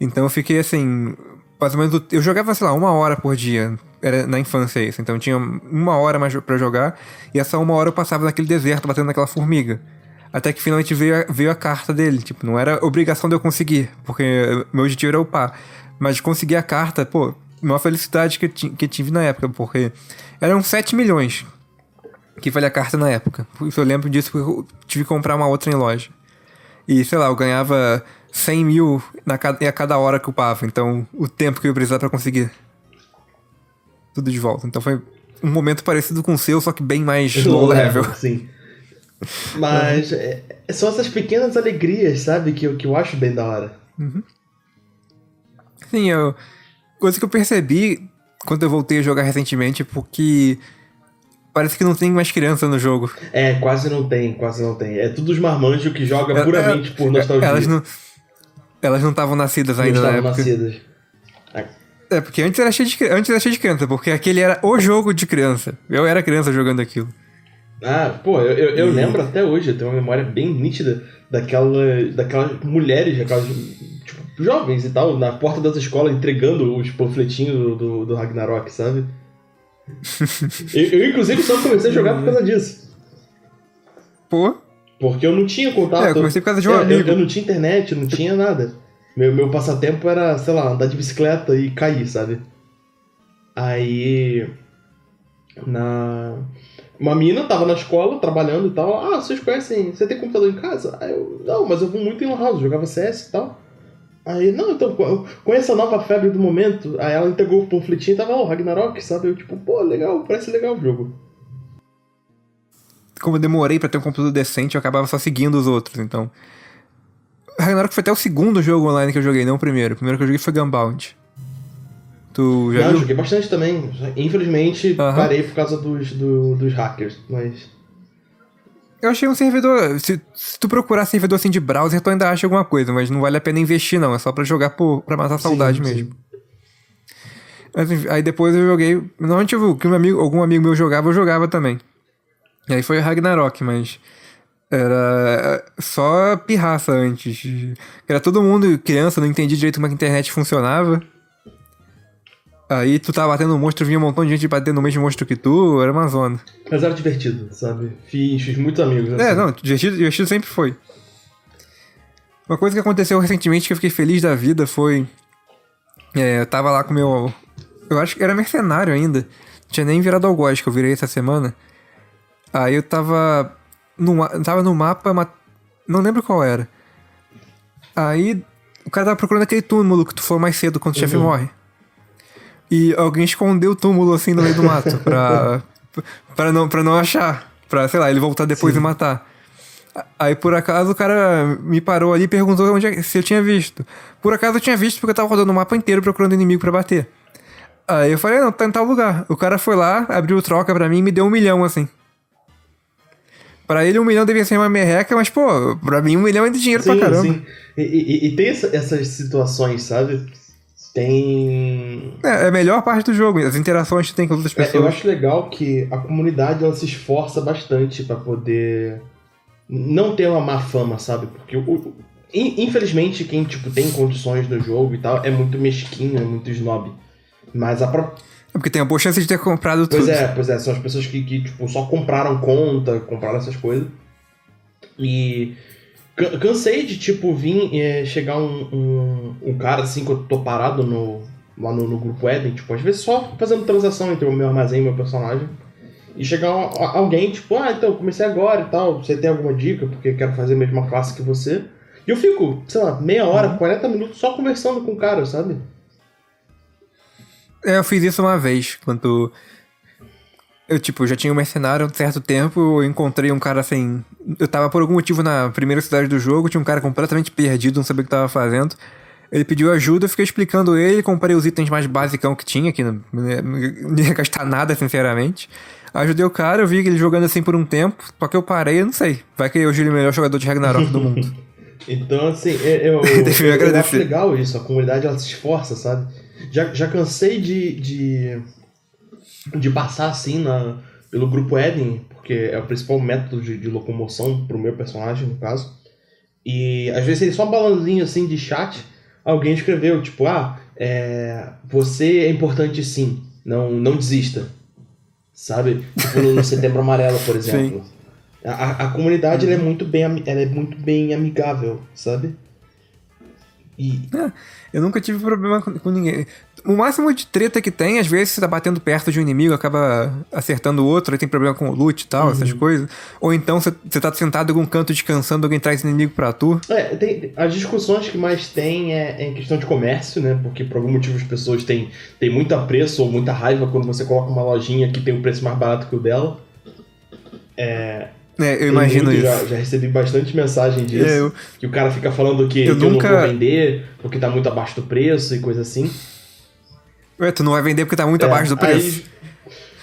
Então eu fiquei, assim, mais ou menos. Eu jogava, sei lá, uma hora por dia. Era na infância isso. Então tinha uma hora mais para jogar. E essa uma hora eu passava naquele deserto batendo naquela formiga. Até que finalmente veio a, veio a carta dele. Tipo, não era obrigação de eu conseguir. Porque meu objetivo era upar. Mas conseguir a carta, pô, uma felicidade que, que tive na época. Porque eram 7 milhões que valia a carta na época. Isso eu lembro disso porque eu tive que comprar uma outra em loja. E sei lá, eu ganhava 100 mil na, a cada hora que upava. Então, o tempo que eu precisava para conseguir tudo de volta. Então, foi um momento parecido com o seu, só que bem mais low level. Sim. Mas é, são essas pequenas alegrias, sabe, que eu, que eu acho bem da hora. Uhum. Sim, eu, coisa que eu percebi quando eu voltei a jogar recentemente, porque Parece que não tem mais criança no jogo. É, quase não tem, quase não tem. É tudo os marmanjos que joga é, puramente é, por nostalgia. Elas não elas não estavam nascidas ainda não na época. nascidas. É, porque antes era, cheio de, antes era cheio de criança, porque aquele era o jogo de criança. Eu era criança jogando aquilo. Ah, pô, eu, eu, eu e... lembro até hoje, eu tenho uma memória bem nítida daquela, daquelas mulheres, aquelas tipo, jovens e tal, na porta das escolas entregando os panfletinhos do, do, do Ragnarok, sabe? eu, eu, inclusive, só comecei a jogar por causa disso. Pô? Porque eu não tinha contato. É, eu comecei por causa de um é, amigo. Eu, eu, não tinha internet, não tinha nada. Meu, meu passatempo era, sei lá, andar de bicicleta e cair, sabe? Aí. Na. Uma mina tava na escola, trabalhando e tal. Ah, vocês conhecem. Você tem computador em casa? Aí eu. Não, mas eu vou muito em Lan House, jogava CS e tal. Aí, não, então, conheço a nova febre do momento. Aí ela entregou o panfletinho e tava, ó, oh, Ragnarok, sabe? Eu, tipo, pô, legal, parece legal o jogo como eu demorei para ter um computador decente, eu acabava só seguindo os outros, então. Ragnarok foi até o segundo jogo online que eu joguei, não o primeiro. O primeiro que eu joguei foi Gunbound. Tu já não, viu? joguei bastante também. Infelizmente, uh -huh. parei por causa dos, do, dos hackers, mas. Eu achei um servidor. Se, se, tu procurar servidor assim de browser, tu ainda acha alguma coisa, mas não vale a pena investir, não. É só pra jogar por, pra matar a saudade sim, mesmo. Sim. Mas, aí depois eu joguei. Normalmente eu, que um amigo, algum amigo meu jogava, eu jogava também. E aí foi o Ragnarok, mas. Era só pirraça antes. Era todo mundo criança, não entendia direito como é a internet funcionava. Aí tu tava batendo um monstro, vinha um montão de gente batendo no mesmo monstro que tu, era uma zona. Mas era divertido, sabe? Fiz, fiz muitos amigos. É, assim. É, não, divertido, divertido sempre foi. Uma coisa que aconteceu recentemente que eu fiquei feliz da vida foi. É, eu tava lá com meu. Eu acho que era mercenário ainda. Não tinha nem virado algoz que eu virei essa semana. Aí eu tava. No, tava no mapa, não lembro qual era. Aí o cara tava procurando aquele túmulo que tu foi mais cedo quando o chefe uhum. morre. E alguém escondeu o túmulo assim no meio do mato pra, pra, não, pra não achar. Pra, sei lá, ele voltar depois Sim. e matar. Aí por acaso o cara me parou ali e perguntou onde é, se eu tinha visto. Por acaso eu tinha visto porque eu tava rodando o mapa inteiro procurando inimigo para bater. Aí eu falei, não, tá em tal lugar. O cara foi lá, abriu troca para mim e me deu um milhão assim. Pra ele um milhão devia ser uma merreca, mas pô, pra mim um milhão é de dinheiro sim, pra caramba. Sim. E, e, e tem essa, essas situações, sabe? tem. É, é a melhor parte do jogo, as interações que tem com outras pessoas. É, eu acho legal que a comunidade ela se esforça bastante para poder não ter uma má fama, sabe? Porque o, infelizmente quem tipo tem condições no jogo e tal é muito mesquinho, é muito snob. Mas a própria é porque tem a boa chance de ter comprado pois tudo. Pois é, pois é, são as pessoas que, que tipo, só compraram conta, compraram essas coisas. E Cansei de, tipo, vir é, chegar um, um, um, cara assim que eu tô parado no, lá no, no, grupo Eden, tipo, às vezes só fazendo transação entre o meu armazém e o meu personagem. E chegar alguém, tipo, ah, então, comecei agora e tal, você tem alguma dica, porque quero fazer a mesma classe que você. E eu fico, sei lá, meia hora, uhum. 40 minutos só conversando com o cara, sabe? É, eu fiz isso uma vez, quando eu, tipo, já tinha um mercenário há um certo tempo, eu encontrei um cara assim. Eu tava por algum motivo na primeira cidade do jogo, tinha um cara completamente perdido, não sabia o que tava fazendo. Ele pediu ajuda, eu fiquei explicando ele, comprei os itens mais basicão que tinha, que não, não ia gastar nada, sinceramente. Ajudei o cara, eu vi ele jogando assim por um tempo, só que eu parei, eu não sei. Vai que hoje ele é o melhor jogador de Ragnarok do mundo. então, assim, eu, eu, eu, eu acho legal isso, a comunidade ela se esforça, sabe? Já, já cansei de, de de passar assim na, pelo grupo Eden, porque é o principal método de, de locomoção pro meu personagem, no caso. E às vezes ele só um balãozinho assim de chat, alguém escreveu, tipo, ah, é, você é importante sim, não, não desista. Sabe? Tipo no, Setembro Amarelo, por exemplo. A, a comunidade uhum. é muito bem ela é muito bem amigável, sabe? E... É, eu nunca tive problema com, com, ninguém. O máximo de treta que tem, às vezes você tá batendo perto de um inimigo, acaba acertando o outro, aí tem problema com o loot e tal, uhum. essas coisas. Ou então você, você tá sentado em algum canto descansando, alguém traz inimigo pra tu. É, tem, as discussões que mais tem é, é, em questão de comércio, né? Porque por algum motivo as pessoas têm, têm muito apreço ou muita raiva quando você coloca uma lojinha que tem um preço mais barato que o dela. É, é, eu imagino isso. Já, já, recebi bastante mensagem disso. É, eu, que o cara fica falando que eu, que nunca... eu não vou vender porque tá muito abaixo do preço e coisa assim. Ué, tu não vai vender porque tá muito é, abaixo do preço. Aí...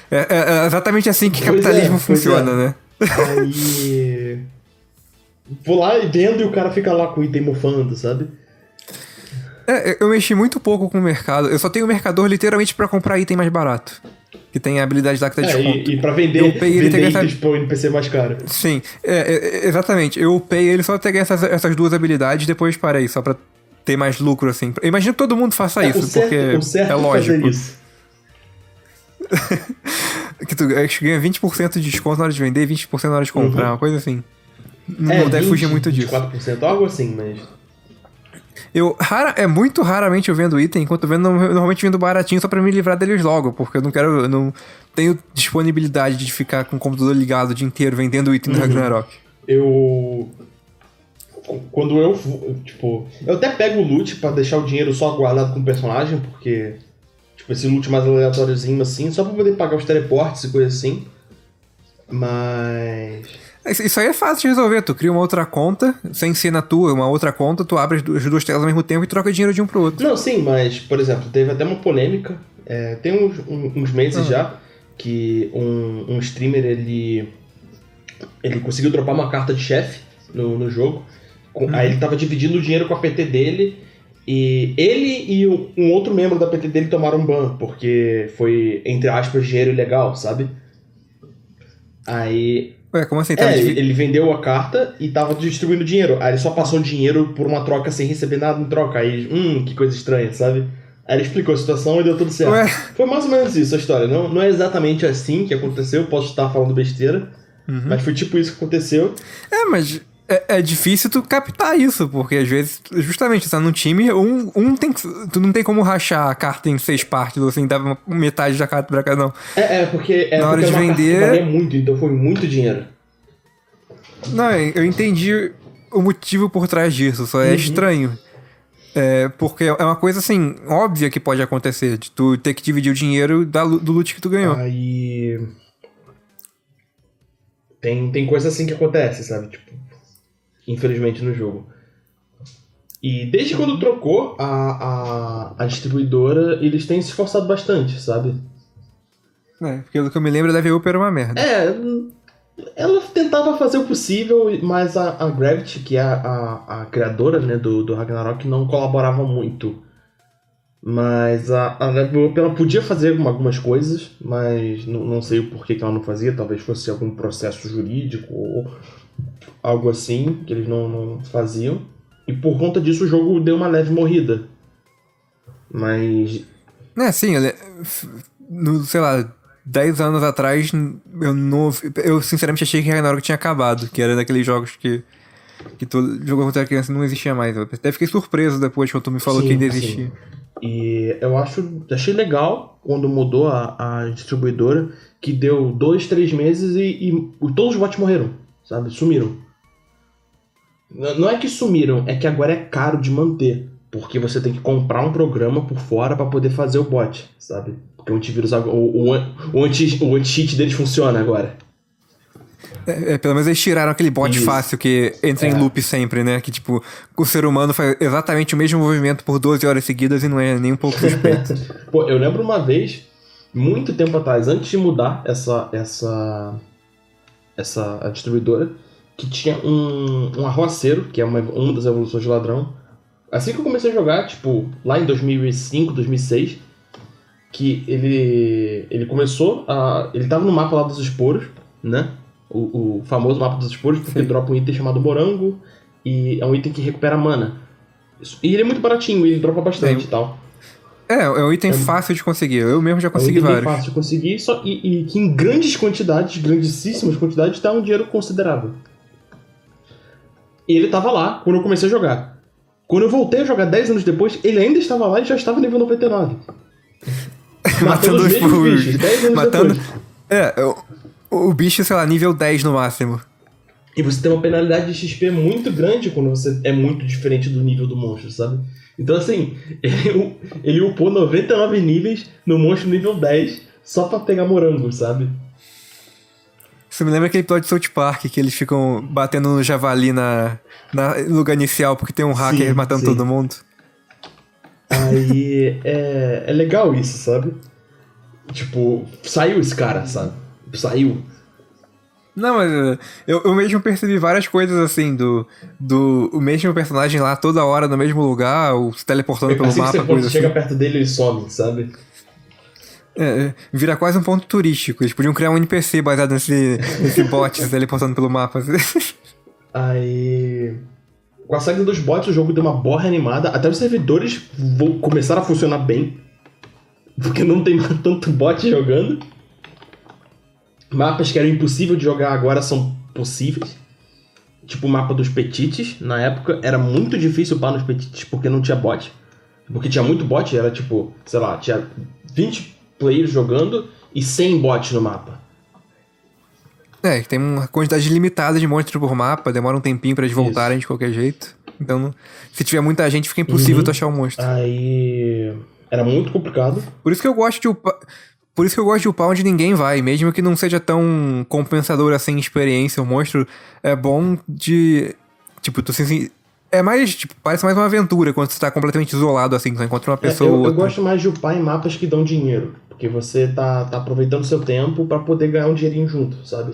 É, é, é, exatamente assim que pois capitalismo é, funciona, né? Aí. Vou lá e vendo e o cara fica lá com o item mofando, sabe? É, eu mexi muito pouco com o mercado. Eu só tenho o mercador literalmente para comprar item mais barato que tem a habilidade lá que tá de é, desconto. E, e pra vender, eu vender ele itens essa... NPC mais caro. Sim, é, é, exatamente. Eu upei ele só peguei essas, essas duas habilidades e depois parei, só pra ter mais lucro, assim. Imagina que todo mundo faça é, isso, certo, porque é lógico. Isso. que tu ganha 20% de desconto na hora de vender e 20% na hora de comprar, uhum. uma coisa assim. Não é, deve 20, fugir muito disso. 4%, algo assim, mas. Eu, rara, é muito raramente eu vendo item, enquanto eu vendo, normalmente vendo baratinho só pra me livrar deles logo, porque eu não quero, eu não tenho disponibilidade de ficar com o computador ligado o dia inteiro vendendo item uhum. do Ragnarok. Eu. Quando eu, tipo, eu até pego o loot para deixar o dinheiro só guardado com o personagem, porque, tipo, esse loot mais aleatóriozinho assim, só pra poder pagar os teleportes e coisa assim. Mas. Isso aí é fácil de resolver. Tu cria uma outra conta, sem ser na tua, uma outra conta, tu abre as duas telas ao mesmo tempo e troca dinheiro de um pro outro. Não, sim, mas, por exemplo, teve até uma polêmica, é, tem uns, uns meses ah. já, que um, um streamer, ele ele conseguiu dropar uma carta de chefe no, no jogo. Com, Aí ele tava dividindo o dinheiro com a PT dele. E ele e um outro membro da PT dele tomaram ban, porque foi, entre aspas, dinheiro ilegal, sabe? Aí Ué, como assim? Tava é, ele vendeu a carta e tava distribuindo dinheiro. Aí ele só passou dinheiro por uma troca sem receber nada em troca. Aí, hum, que coisa estranha, sabe? Aí ele explicou a situação e deu tudo certo. Ué. Foi mais ou menos isso a história. Não, não é exatamente assim que aconteceu, posso estar falando besteira. Uhum. Mas foi tipo isso que aconteceu. É, mas é, é difícil tu captar isso, porque às vezes, justamente, tá num time, um, um tem que. Tu não tem como rachar a carta em seis partes, ou assim, dar uma- metade da carta pra cada não. É, é porque é Na hora de que vender- muito, então foi muito dinheiro. Não, eu entendi o motivo por trás disso, só é estranho. É, porque é uma coisa assim, óbvia que pode acontecer, de tu ter que dividir o dinheiro da, do loot que tu ganhou. Aí. Tem, tem coisa assim que acontece, sabe? Tipo, infelizmente no jogo. E desde quando trocou a, a, a distribuidora, eles têm se esforçado bastante, sabe? É, pelo que eu me lembro, a DevOps era uma merda. É, ela tentava fazer o possível, mas a, a Gravity, que é a, a, a criadora né, do, do Ragnarok, não colaborava muito. Mas a, a ela podia fazer alguma- algumas coisas, mas não, não sei o porquê que ela não fazia. Talvez fosse algum processo jurídico ou algo assim que eles não, não faziam. E por conta disso o jogo deu uma leve morrida. Mas É, sim, no, sei lá, 10 anos atrás, eu não. Eu sinceramente achei que Ragnarok tinha acabado, que era daqueles jogos que. Que tu jogou contra a criança não existia mais. Eu até fiquei surpreso depois quando tu me falou Sim, que ainda sim. existia. E eu acho, achei legal quando mudou a, a distribuidora, que deu dois, três meses e, e todos os bots morreram, sabe? Sumiram. Não é que sumiram, é que agora é caro de manter, porque você tem que comprar um programa por fora pra poder fazer o bot, sabe? Porque o antivírus, agora- o, o, o anti o anti-cheat deles funciona agora. É, é, pelo menos eles tiraram aquele bot Isso. fácil que entra em É. loop sempre, né? Que tipo, o ser humano faz exatamente o mesmo movimento por 12 horas seguidas e não é nem um pouco suspeito. Pô, eu lembro uma vez, muito tempo atrás, antes de mudar essa essa essa a distribuidora, que tinha um, um arroaceiro, que é uma, uma das evoluções de ladrão. Assim que eu comecei a jogar, tipo, lá em 2005, 2006, que ele ele começou a ele tava no mapa lá dos esporos, né? O, o famoso mapa dos esporos, porque Sim. dropa um item chamado morango e é um item que recupera mana. E ele é muito baratinho, ele dropa bastante Sim. e tal. É, é um item fácil de conseguir. Eu mesmo já consegui é um item vários. fácil de conseguir, só, e, e que em grandes quantidades, grandíssimas quantidades, dá um dinheiro considerável. E ele tava lá quando eu comecei a jogar. Quando eu voltei a jogar 10 anos depois, ele ainda estava lá e já estava nível 99. Matando os os mesmos bichos, 10 anos Matando. depois. É, o, o bicho, sei lá, nível 10 no máximo. E você tem uma penalidade de XP muito grande quando você é muito diferente do nível do monstro, sabe? Então, assim, ele, ele upou 99 níveis no monstro nível 10 só pra pegar morango, sabe? Isso me lembra aquele episódio de South Park que eles ficam batendo no javali na, na no lugar inicial porque tem um hacker Sim, matando sim. todo mundo. Aí é, é legal isso, sabe? Tipo, saiu esse cara, sabe? Saiu. Não, mas eh, eu, eu mesmo percebi várias coisas assim, do, do o mesmo personagem lá toda hora no mesmo lugar, ou se teleportando pelo assim que mapa, você coisa chega assim. perto dele, ele some, sabe? É, é, vira quase um ponto turístico. Eles podiam criar um NPC baseado nesse, nesse bot se teleportando pelo mapa. Aí. Com a saída dos bots, o jogo deu uma borra animada. Até os servidores vão começar a funcionar bem. Porque não tem tanto bot jogando. Mapas que eram impossível de jogar agora são possíveis. Tipo o mapa dos petites. Na época era muito difícil upar nos petites porque não tinha bot. Porque tinha muito bot, era tipo, sei lá, tinha 20 players jogando e 100 bots no mapa. É, tem uma quantidade limitada de monstros por mapa, demora um tempinho pra eles Isso. voltarem de qualquer jeito. Então, se tiver muita gente, fica impossível Uhum. tu achar um monstro. Aí. Era muito complicado. Por isso que eu gosto de upar. Por isso que eu gosto de upar onde ninguém vai, mesmo que não seja tão compensador assim experiência. O monstro é bom de. Tipo, tu se. É mais, tipo, parece mais uma aventura quando você tá completamente isolado, assim, tu encontra uma É, pessoa eu, ou eu outra. gosto mais de upar em mapas que dão dinheiro. Porque você tá, tá aproveitando seu tempo pra poder ganhar um dinheirinho junto, sabe?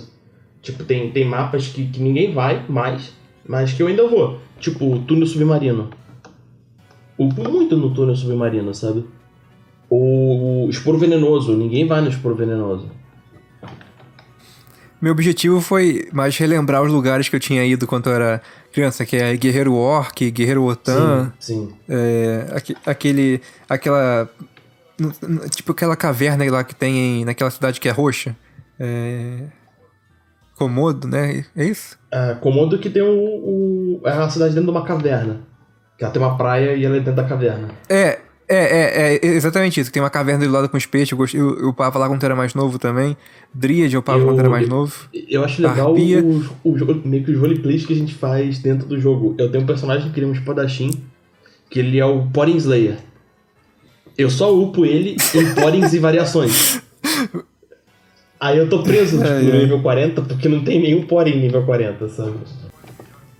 Tipo, tem, tem mapas que, que ninguém vai mais, mas que eu ainda vou. Tipo, túnel submarino. Upo muito no túnel submarino, sabe? O esporo venenoso, ninguém vai no esporo venenoso. Meu objetivo foi mais relembrar os lugares que eu tinha ido quando eu era criança, que é Guerreiro Orc, Guerreiro Otan. Sim, sim. É, aque- aquele. aquela. Tipo aquela caverna lá que tem em- naquela cidade que é roxa. É. Komodo, né? É isso? É, Komodo que tem o, o. É a cidade dentro de uma caverna. Que ela tem uma praia e ela é dentro da caverna. É, é, é, é exatamente isso. Tem uma caverna do lado com os peixes. Eu, gostei, eu, eu upava lá quando era mais novo também. Dríade eu upava Eu- quando era mais novo. Eu acho legal Arpia. os, os- meio que os roleplays que a gente faz dentro do jogo. Eu tenho um personagem que é um espadachim, que ele é o Porin Slayer. Eu só upo ele em Porins e variações. Aí eu tô preso, tipo, É, no é. nível 40, porque não tem nenhum Porin nível 40, sabe?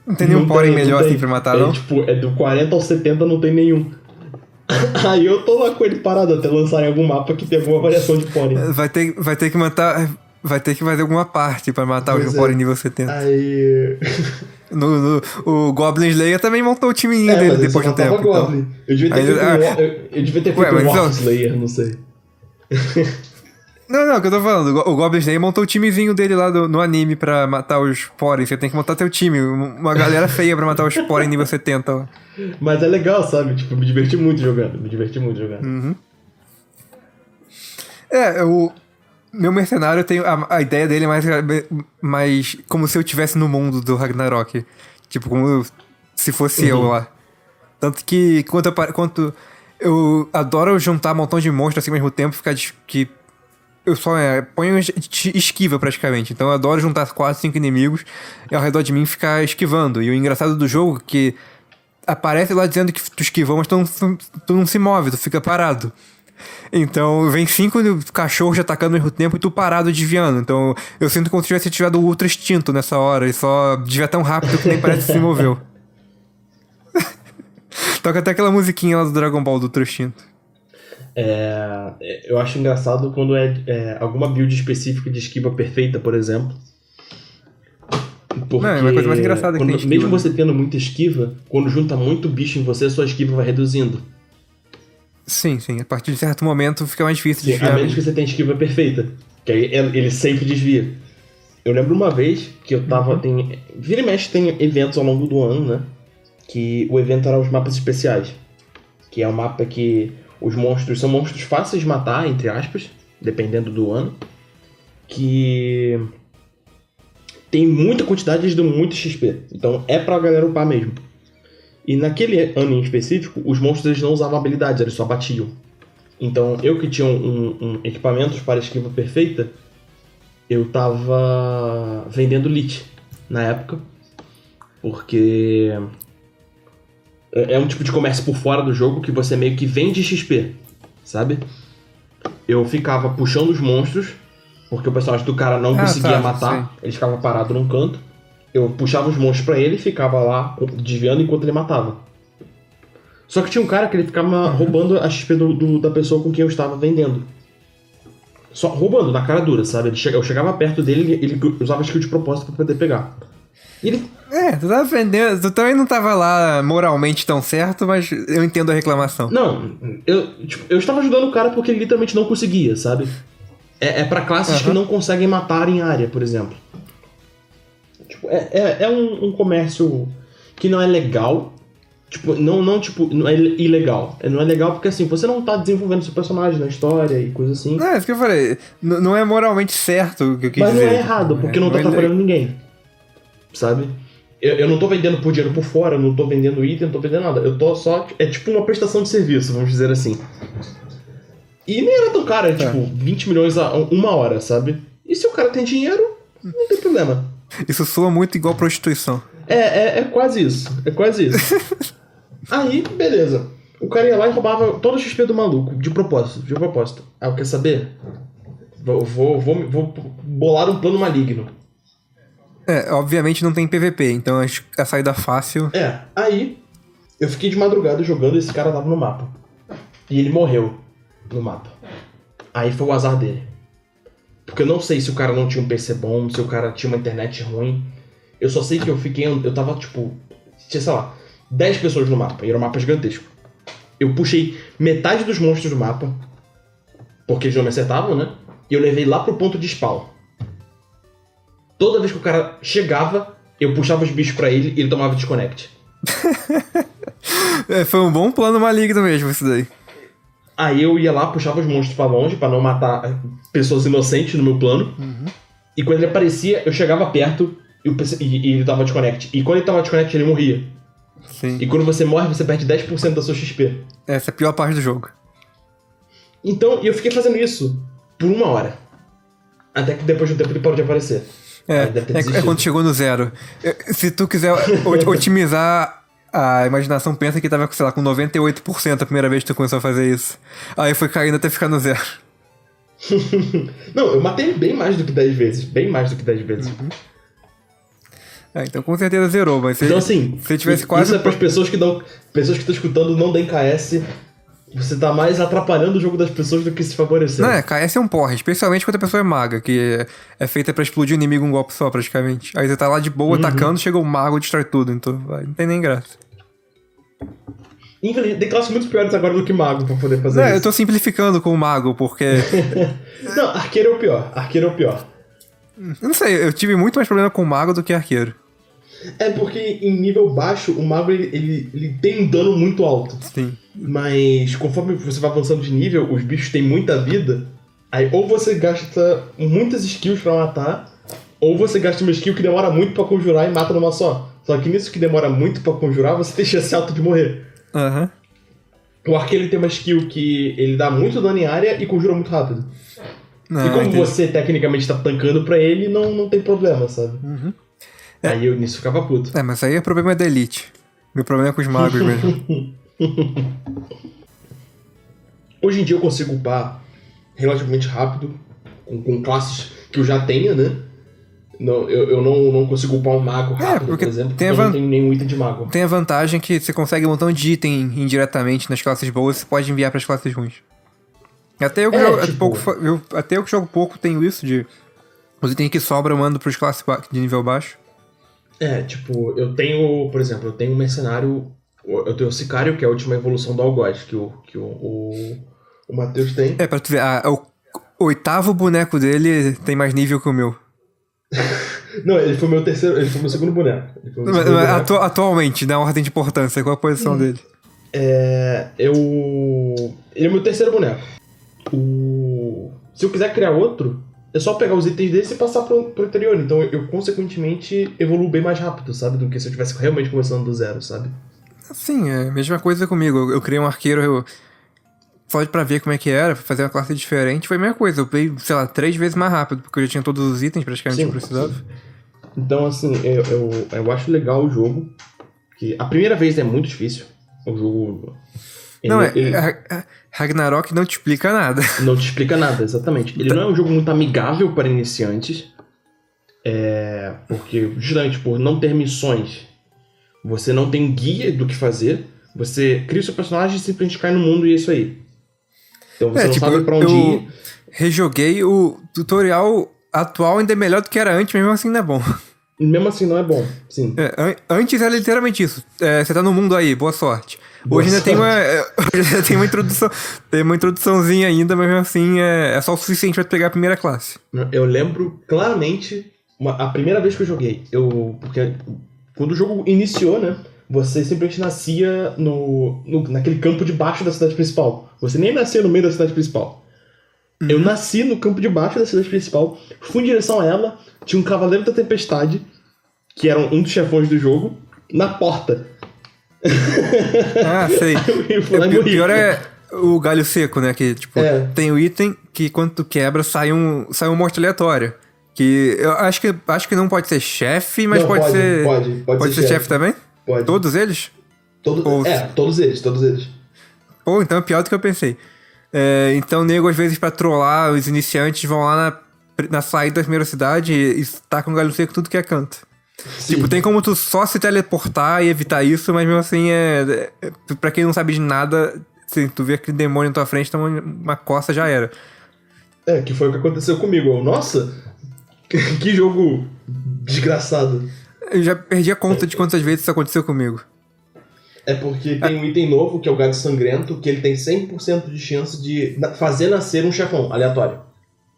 Não tem nenhum não melhor tem. assim pra matar, é, não? Tipo, é do 40 ao 70 não tem nenhum. Aí eu tô lá com ele parado até lançarem algum mapa que tem alguma variação de Porin. Vai ter, vai ter que matar. Vai ter que fazer alguma parte pra matar Pois os é. porém nível 70. Aí. No, no- o Goblin Slayer também montou o timinho É, dele depois de só um tempo. então. Eu devia ter Aí- feito ah, um, War- eu, eu devia ter Ué, feito um mas Warp então- Slayer, não sei. Não, não, o que eu tô falando. O Go- O Goblin Slayer montou o timezinho dele lá do- no anime pra matar os porém. Você tem que montar teu time. Uma galera feia pra matar os porém nível 70. lá. Mas é legal, sabe? Tipo, me diverti muito jogando. Me diverti muito jogando. Hum. É, o meu mercenário tenho a, a ideia dele é mais mais como se eu tivesse no mundo do Ragnarok, tipo como eu- se fosse eu lá. Tanto que quanto quanto eu adoro juntar um montão de monstros assim ao mesmo tempo, ficar de- que eu só é, ponho esquiva praticamente. Então eu adoro juntar quatro, cinco inimigos e ao redor de mim ficar esquivando. E o engraçado do jogo é que aparece lá dizendo que tu esquivou, mas tu não, tu não se move, tu fica parado. Então vem cinco cachorros atacando ao mesmo tempo e tu parado desviando. Então eu sinto como se tivesse tivado o ultra extinto nessa hora e só desvia tão rápido que nem parece que se moveu. Toca até aquela musiquinha lá do Dragon Ball do ultra extinto. É, eu acho engraçado quando é, é alguma build específica de esquiva perfeita, por exemplo. Porque Não, é uma coisa mais engraçada que quando- tem esquiva, Mesmo né? você tendo muita esquiva, quando junta muito bicho em você, sua esquiva vai reduzindo. Sim, sim. A partir de certo momento fica mais difícil de Sim, a desviar. menos que você tenha esquiva perfeita. Que aí ele sempre desvia. Eu lembro uma vez que eu Uhum. tava. Tem, vira e mexe tem eventos ao longo do ano, né? Que o evento era os mapas especiais. Que é um mapa que os monstros são monstros fáceis de matar, entre aspas, dependendo do ano. Que tem muita quantidade e dão muito XP. Então é pra galera upar mesmo. E naquele ano em específico, os monstros eles não usavam habilidades, eles só batiam. Então, eu que tinha um, um equipamentos para esquiva perfeita, eu tava vendendo lit na época, porque é é um tipo de comércio por fora do jogo que você meio que vende XP, sabe? Eu ficava puxando os monstros, porque o personagem do cara não Ah, conseguia tá, matar, ele ficava parado num canto. Eu puxava os monstros pra ele e ficava lá desviando enquanto ele matava. Só que tinha um cara que ele ficava roubando a XP do, do- da pessoa com quem eu estava vendendo. Só roubando, na cara dura, sabe? Eu chegava perto dele ele ele usava skill de propósito pra poder pegar. Ele. É, tu tava vendendo. Tu também não tava lá moralmente tão certo, mas eu entendo a reclamação. Não, eu, tipo, eu estava ajudando o cara porque ele literalmente não conseguia, sabe? É, é para classes que Aham. não conseguem matar em área, por exemplo. Tipo, é, é, é um, um comércio que não é legal. Tipo, não, não, tipo, não é ilegal. É, Não é legal porque assim, você não tá desenvolvendo seu personagem na história e coisa assim. Não, é isso que eu falei. N- não é moralmente certo o que eu quis Mas não dizer. é errado, porque não tá é- atrapalhando ninguém. Sabe? Eu, eu não tô vendendo por dinheiro por fora, não tô vendendo item, não tô vendendo nada. Eu tô só. É tipo uma prestação de serviço, vamos dizer assim. E nem era tão caro, é tipo 20 milhões a uma hora, sabe? E se o cara tem dinheiro, não tem problema. Isso soa muito igual prostituição. É, é, é quase isso. É quase isso. Aí, beleza. O cara ia lá e roubava todo o XP do maluco, de propósito, de propósito. Ah, quer saber? Vou, vou, vou, vou bolar um plano maligno. É, obviamente não tem PVP, então acho que a saída fácil. É, aí eu fiquei de madrugada jogando e esse cara tava no mapa. E ele morreu no mapa. Aí foi o azar dele. Porque eu não sei se o cara não tinha um PC bom, se o cara tinha uma internet ruim. Eu só sei que eu fiquei. Eu tava, tipo. Tinha, sei lá, 10 pessoas no mapa. E era um mapa gigantesco. Eu puxei metade dos monstros do mapa. Porque eles não me acertavam, né? E eu levei lá pro ponto de spawn. Toda vez que o cara chegava, eu puxava os bichos pra ele e ele tomava desconnect. é, foi um bom plano maligno mesmo, isso daí. Aí eu ia lá, puxava os monstros para longe para não matar pessoas inocentes no meu plano. Uhum. E quando ele aparecia, eu chegava perto e, e, e ele tava desconnect. E quando ele tava desconnect, ele morria. Sim. E quando você morre, você perde 10% da sua XP. Essa é a pior parte do jogo. Então, eu fiquei fazendo isso por uma hora. Até que depois de um tempo ele parou de aparecer. É, é, é, quando chegou no zero. Se tu quiser otimizar a imaginação, pensa que tava, sei lá, com 98% a primeira vez que tu começou a fazer isso. Aí foi caindo até ficar no zero. Não, eu matei bem mais do que 10 vezes. Bem mais do que 10 vezes. Uhum. É, então com certeza zerou, mas se, então, assim, se tivesse quase. Isso é para as pessoas que. Pessoas que estão escutando não deem KS você tá mais atrapalhando o jogo das pessoas do que se favorecendo. Não, é, KS é um porra, especialmente quando a pessoa é maga, que é feita para explodir o inimigo um golpe só, praticamente. Aí você tá lá de boa uhum. atacando, chega o mago e destrói tudo, então vai, não tem nem graça. Infelizmente, tem classes muito piores agora do que mago pra poder fazer não, isso. eu tô simplificando com o mago, porque. não, arqueiro é o pior. Arqueiro é o pior. Eu não sei, eu tive muito mais problema com mago do que arqueiro. É porque em nível baixo, o mago ele, ele, ele tem um dano muito alto. Sim. Mas conforme você vai avançando de nível, os bichos têm muita vida. Aí ou você gasta muitas skills para matar, ou você gasta uma skill que demora muito para conjurar e mata numa só. Só que nisso que demora muito para conjurar, você tem chance alta de morrer. Aham. Uhum. O arqueiro tem uma skill que ele dá muito dano em área e conjura muito rápido. Ah, e como entendi. você tecnicamente tá tancando pra ele, não, não tem problema, sabe? Uhum. É. Aí eu nisso ficava puto. É, mas aí é problema da elite. Meu problema é com os magos mesmo. Hoje em dia eu consigo upar relativamente rápido, com, com classes que eu já tenha, né? Não, eu, eu não, não consigo upar um mago é, rápido, é, por exemplo, porque eu não tenho nenhum item de mago. Tem a vantagem que você consegue um montão de item indiretamente nas classes boas você pode enviar para as classes ruins. Até eu, que é, jogo, tipo... pouco, eu, até eu que jogo pouco tenho isso de. Os itens que sobram eu mando pros classes de nível baixo. É, tipo, eu tenho, por exemplo, eu tenho um mercenário. Eu tenho o Sicário, que é a última evolução do Algoz, que o, que o, o, o Matheus tem. É, pra tu ver, a, o oitavo boneco dele tem mais nível que o meu. Não, ele foi meu terceiro, ele foi meu segundo boneco. Meu segundo boneco. Atu, atualmente, na ordem de importância, qual a posição hum. dele? É. Eu. Ele é meu terceiro boneco. O. Se eu quiser criar outro, é só pegar os itens desse e passar pro, pro interior. Então eu, eu, consequentemente, evoluo bem mais rápido, sabe? Do que se eu tivesse realmente começando do zero, sabe? Sim, é a mesma coisa comigo. Eu, eu criei um arqueiro, eu. Só pra ver como é que era, pra fazer uma classe diferente, foi a mesma coisa. Eu peguei, sei lá, três vezes mais rápido, porque eu já tinha todos os itens praticamente sim, que eu precisava. Sim. Então, assim, eu, eu, eu acho legal o jogo. Que a primeira vez é muito difícil. O jogo. Não, é, ele... é, Ragnarok não te explica nada. Não te explica nada, exatamente. Ele não é um jogo muito amigável para iniciantes. É, porque, justamente por não ter missões, você não tem guia do que fazer. Você cria o seu personagem e simplesmente cai no mundo e é isso aí. Então você é, não tipo, sabe pra onde eu ir. Rejoguei o tutorial atual ainda é melhor do que era antes, mesmo assim não é bom. Mesmo assim não é bom, sim. É, an antes era literalmente isso. É, você tá no mundo aí, boa sorte. Boa hoje ainda tem uma, é, hoje ainda tem uma introdução, tem uma introduçãozinha ainda, mas mesmo assim é, é só o suficiente para pegar a primeira classe. Eu lembro claramente uma, a primeira vez que eu joguei. Eu porque quando o jogo iniciou, né? Você simplesmente nascia no, no naquele campo de baixo da cidade principal. Você nem nascia no meio da cidade principal. Uhum. Eu nasci no campo de baixo da cidade principal, fui em direção a ela, tinha um Cavaleiro da Tempestade, que era um dos chefões do jogo, na porta. Ah, sei. é, o pior é o galho seco, né? Que, tipo, é. tem o item que quando tu quebra sai um, sai um morte aleatório. Que eu acho que, acho que não pode ser chefe, mas não, pode, pode, ser. Pode, pode, pode ser, ser chefe também? Pode. Todos eles? Todo, Ou... É, todos eles, todos eles. Pô, então é pior do que eu pensei. É, então, nego, às vezes, pra trollar os iniciantes, vão lá na, na saída da primeira cidade e, tá com galho seco tudo que é canto. Sim. Tipo, tem como tu só se teleportar e evitar isso, mas mesmo assim, é, é pra quem não sabe de nada, se tu vê aquele demônio na tua frente, então uma costa já era. É, que foi o que aconteceu comigo. Nossa, que jogo desgraçado. Eu já perdi a conta de quantas vezes isso aconteceu comigo. É porque tem um item novo, que é o Gado Sangrento, que ele tem 100% de chance de fazer nascer um chefão aleatório.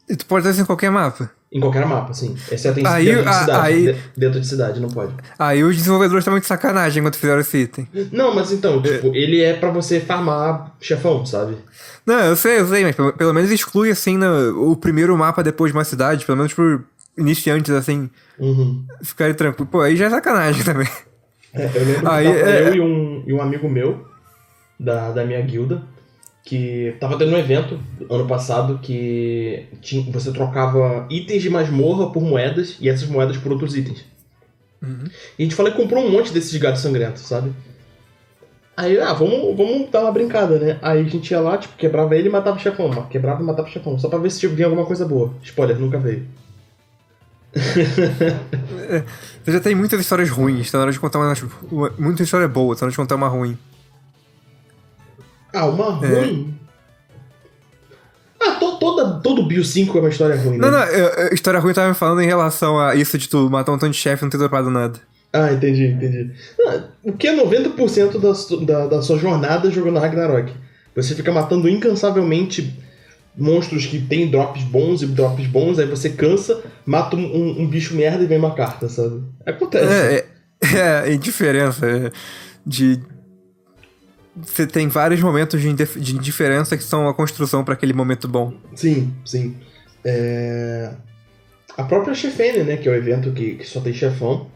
E tu pode fazer isso em qualquer mapa. Em qualquer mapa, sim. Exceto em Aí- dentro de a- cidade. aí- De- Dentro de cidade, não pode. Aí os desenvolvedores estavam de sacanagem quando fizeram esse item. Não, mas então, tipo, ele é pra você farmar chefão, sabe? Não, eu sei, eu sei, mas pelo, pelo menos exclui assim no- o primeiro mapa depois de uma cidade, pelo menos por iniciantes, assim, Uhum. ficarem tranquilos. Pô, aí já é sacanagem também. É, eu lembro Aí, que é- eu e um, e um amigo meu, da, da minha guilda, que tava tendo um evento ano passado que tinha, você trocava itens de masmorra por moedas e essas moedas por outros itens. E a gente falou que comprou um monte desses gatos sangrentos, sabe? Aí, ah, vamos, vamos dar uma brincada, né? Aí a gente ia lá, tipo, quebrava ele e matava o chefão. Quebrava e matava o chefão. Só pra ver se tipo, vinha alguma coisa boa. Spoiler, nunca veio. Você já tem muitas histórias ruins, tá na hora de contar uma. uma muita história boa, tá na hora de contar uma ruim. Ah, uma ruim? Ah, to, toda, todo Bio 5 é uma história ruim, né? Não, não, eu- eu- história ruim eu tava me falando em relação a isso de tu matar um tanto de chefe e não ter dropado nada. Ah, entendi, entendi. O que é 90% da, da, da sua jornada jogando Ragnarok? Você fica matando incansavelmente monstros que tem drops bons e drops bons, aí você cansa, mata um, um- bicho merda e vem uma carta, sabe? Acontece. É, é, é, é indiferença. é, de. Você tem vários momentos de, indif- de indiferença que são a construção pra aquele momento bom. Sim, sim. É, A própria Chefene, né, que é o evento que, que só tem chefão.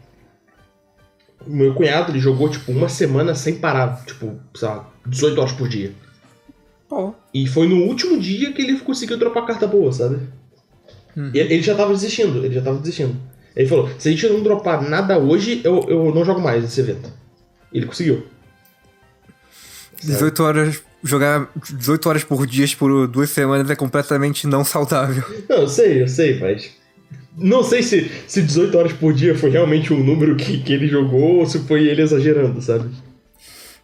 O meu cunhado, ele jogou, tipo, uma semana sem parar, tipo, sei lá, 18 horas por dia. Pô. E foi no último dia que ele conseguiu dropar carta boa, sabe? E Ele, ele já tava desistindo, ele já tava desistindo. Ele falou, se a gente não dropar nada hoje, eu, eu não jogo mais esse evento. Ele conseguiu. 18 horas. Jogar 18 horas por dia por duas semanas é completamente não saudável. Não, eu sei, eu sei, mas. Não sei se, se 18 horas por dia foi realmente o número que, que ele jogou ou se foi ele exagerando, sabe?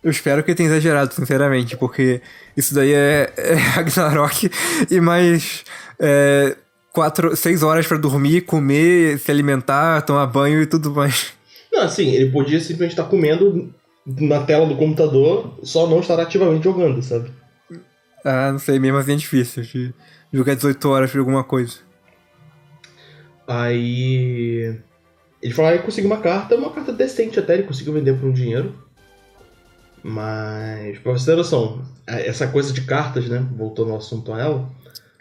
Eu espero que tenha exagerado, sinceramente, porque isso daí é, é Ragnarok e mais é, quatro, seis horas pra dormir, comer, se alimentar, tomar banho e tudo mais. Não, assim, ele podia simplesmente estar comendo na tela do computador, só não estar ativamente jogando, sabe? Ah, não sei, mesmo assim é difícil de jogar 18 horas por alguma coisa. Aí. Ele falou, ah, eu consegui uma carta, uma carta decente até, ele conseguiu vender por um dinheiro. Mas, pra você ter noção, essa coisa de cartas, né? Voltando ao assunto a ela,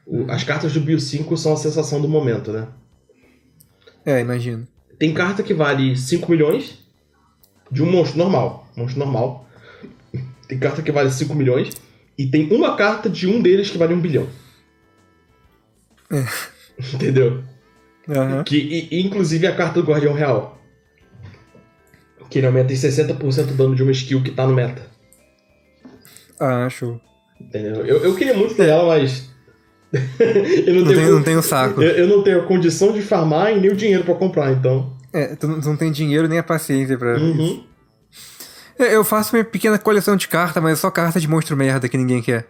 o- as cartas do Bio 5 são a sensação do momento, né? É, imagino. Tem carta que vale 5 milhões de um monstro normal. Monstro normal. Tem carta que vale 5 milhões. E tem uma carta de um deles que vale 1 bilhão. Entendeu? Aham. Que, e- inclusive a carta do Guardião Real. Que ele aumenta em 60% o dano de uma skill que tá no meta. Ah, show. Entendeu? Eu, eu queria muito ter ela, mas. eu Não não tem o saco. eu, eu não tenho a condição de farmar e nem o dinheiro pra comprar, então. É, tu não, tu não tem dinheiro nem a paciência pra. Uhum. É, Eu faço minha pequena coleção de cartas, mas é só carta de monstro merda que ninguém quer.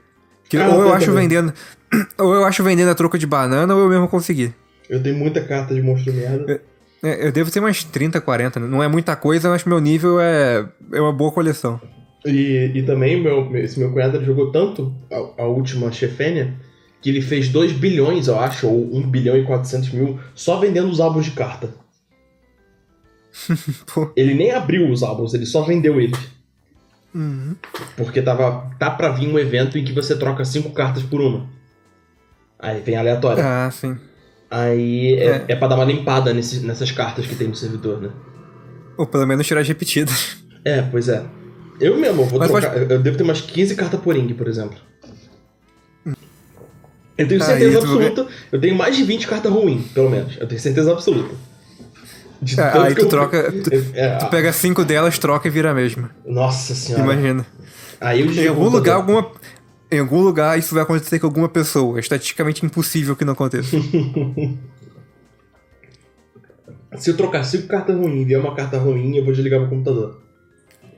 Que Ah, ou eu eu acho também. vendendo. Ou eu acho vendendo a troco de banana, ou eu mesmo consegui. Eu tenho muita carta de monstro merda. É, eu devo ter umas 30, 40. né? Não é muita coisa, mas meu nível é, é uma boa coleção. E, e também meu, esse meu cunhado ele jogou tanto a, a última Chefênia que ele fez 2 bilhões, eu acho, ou 1 bilhão e 400 mil só vendendo os álbuns de carta. Ele nem abriu os álbuns, ele só vendeu eles. Uhum. Porque tava, tá pra vir um evento em que você troca 5 cartas por uma. Aí vem aleatório. Ah, sim. Aí é, É. é pra dar uma limpada nesses- nessas cartas que tem no servidor, né? Ou pelo menos tirar as repetidas. É, pois é. Eu mesmo, eu vou Mas trocar. Eu devo ter umas 15 cartas por Ing, por exemplo. Eu tenho Aí certeza tu- absoluta. Eu tenho mais de 20 cartas ruins, pelo menos. Eu tenho certeza absoluta. De É, aí tu eu- troca. Tu, É, tu pega cinco delas, troca e vira a mesma. Nossa senhora. Imagina. Aí eu Em algum lugar, alguma. Em algum lugar isso vai acontecer com alguma pessoa. É estatisticamente impossível que não aconteça. Se eu trocar 5 cartas ruins e vier uma carta ruim, eu vou desligar meu computador.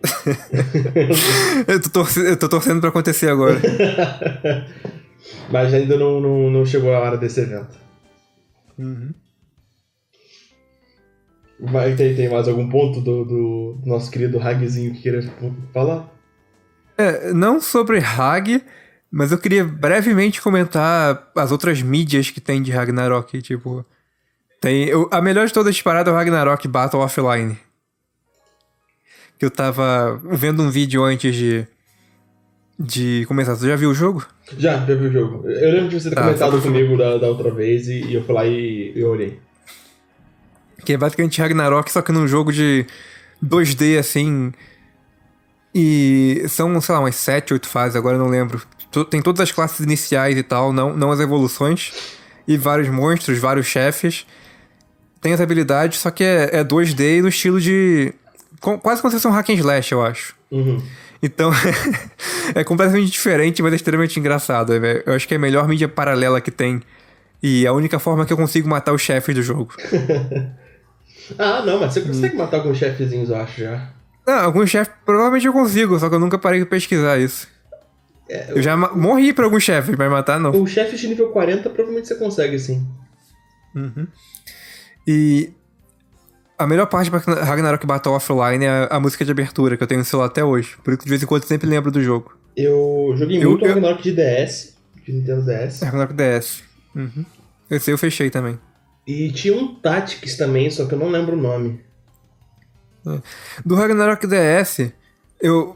eu, tô torcendo, eu tô torcendo pra acontecer agora. Mas ainda não, não, não chegou a hora desse evento. Uhum. Vai, tem, tem mais algum ponto do, do nosso querido Hagzinho que queira falar? É, não sobre Hag, mas eu queria brevemente comentar as outras mídias que tem de Ragnarok. Tipo, tem. Eu, a melhor de todas as paradas é o Ragnarok Battle Offline. Que eu tava vendo um vídeo antes de. De começar. Você já viu o jogo? Já, já vi o jogo. Eu lembro de você ter Tá, comentado pra- comigo da, da outra vez e, e eu fui lá e eu olhei. Que é basicamente Ragnarok, só que num jogo de 2D assim. E são, sei lá, umas 7, 8 fases, agora eu não lembro. Tem todas as classes iniciais e tal, não, não as evoluções. E vários monstros, vários chefes. Tem as habilidades, só que é, é 2D no estilo de. com- quase como se fosse um hack and slash, eu acho. Uhum. Então, é completamente diferente, mas é extremamente engraçado. É- Eu acho que é a melhor mídia paralela que tem. E é a única forma que eu consigo matar os chefes do jogo. Ah, não, mas você consegue Hum. matar alguns chefezinhos, eu acho, já. Não, alguns chefes provavelmente eu consigo, só que eu nunca parei pra pesquisar isso. É, Eu já ma- morri pra alguns chefes, mas matar não. O chefe de nível 40 provavelmente você consegue, sim. E a melhor parte pra Ragnarok Battle Offline é a, música de abertura, que eu tenho no celular até hoje. Por isso que de vez em quando eu sempre lembro do jogo. Eu joguei Eu- muito eu- Ragnarok de DS, de Nintendo DS. É Ragnarok DS. Uhum. Esse aí eu fechei também. E tinha um Tactics também, só que eu não lembro o nome. Do Ragnarok DS, eu